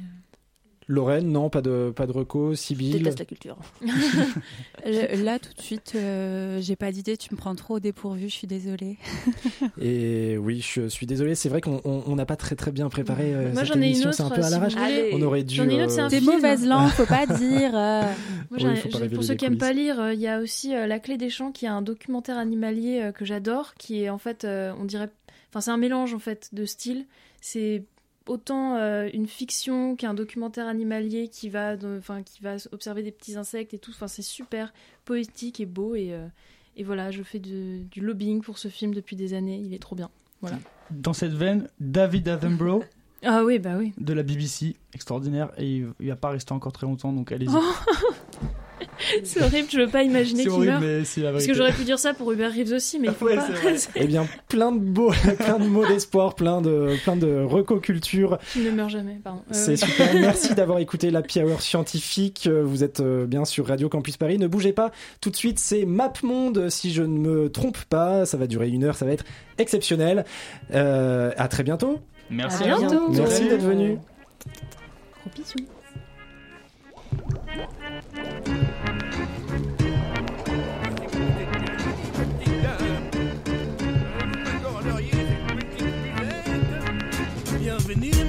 Lorraine, non, pas de, pas de reco, Je déteste la culture. *laughs* *laughs* Là, tout de suite, euh, j'ai pas d'idée. Tu me prends trop au dépourvu. Je suis désolée. *laughs* Et oui, je suis désolé, c'est vrai qu'on on- on n'a pas très très bien préparé euh, Moi, cette j'en ai une autre, c'est un peu à si l'arrache. voulez. On aurait dû. J'en ai une autre, c'est un Des film. mauvaises langues, faut pas dire. euh. Moi, Oui, faut pas pour ceux qui aiment pas lire, euh, il y a aussi euh, La Clé des Champs, qui est un documentaire animalier euh, que j'adore, qui est en fait, euh, on dirait, enfin c'est un mélange en fait de styles. C'est autant euh, une fiction qu'un documentaire animalier qui va, enfin qui va observer des petits insectes et tout. Enfin c'est super poétique et beau et euh, et voilà, je fais du, du lobbying pour ce film depuis des années. Il est trop bien. Voilà. Dans cette veine, David Attenborough *laughs* Ah oui, bah oui. de la BBC, extraordinaire. Et il, il va pas rester encore très longtemps, donc allez-y. Oh. *laughs* *laughs* c'est horrible, je veux pas imaginer c'est qu'il horrible, meurt. mais c'est la Parce que j'aurais pu dire ça pour Hubert Reeves aussi, mais il faut Ouais, pas. *laughs* Eh bien, plein de beaux, *laughs* plein de mots d'espoir, plein de, plein de recoculture. Il ne meurt jamais, pardon. Euh, C'est super. Merci d'avoir écouté la Hour scientifique. Vous êtes euh, bien sur Radio Campus Paris. Ne bougez pas. Tout de suite, c'est MapMonde. Si je ne me trompe pas, ça va durer une heure. Ça va être exceptionnel. Euh, à très bientôt. Merci À bientôt. Merci d'être venu. Gros bisous. souvenir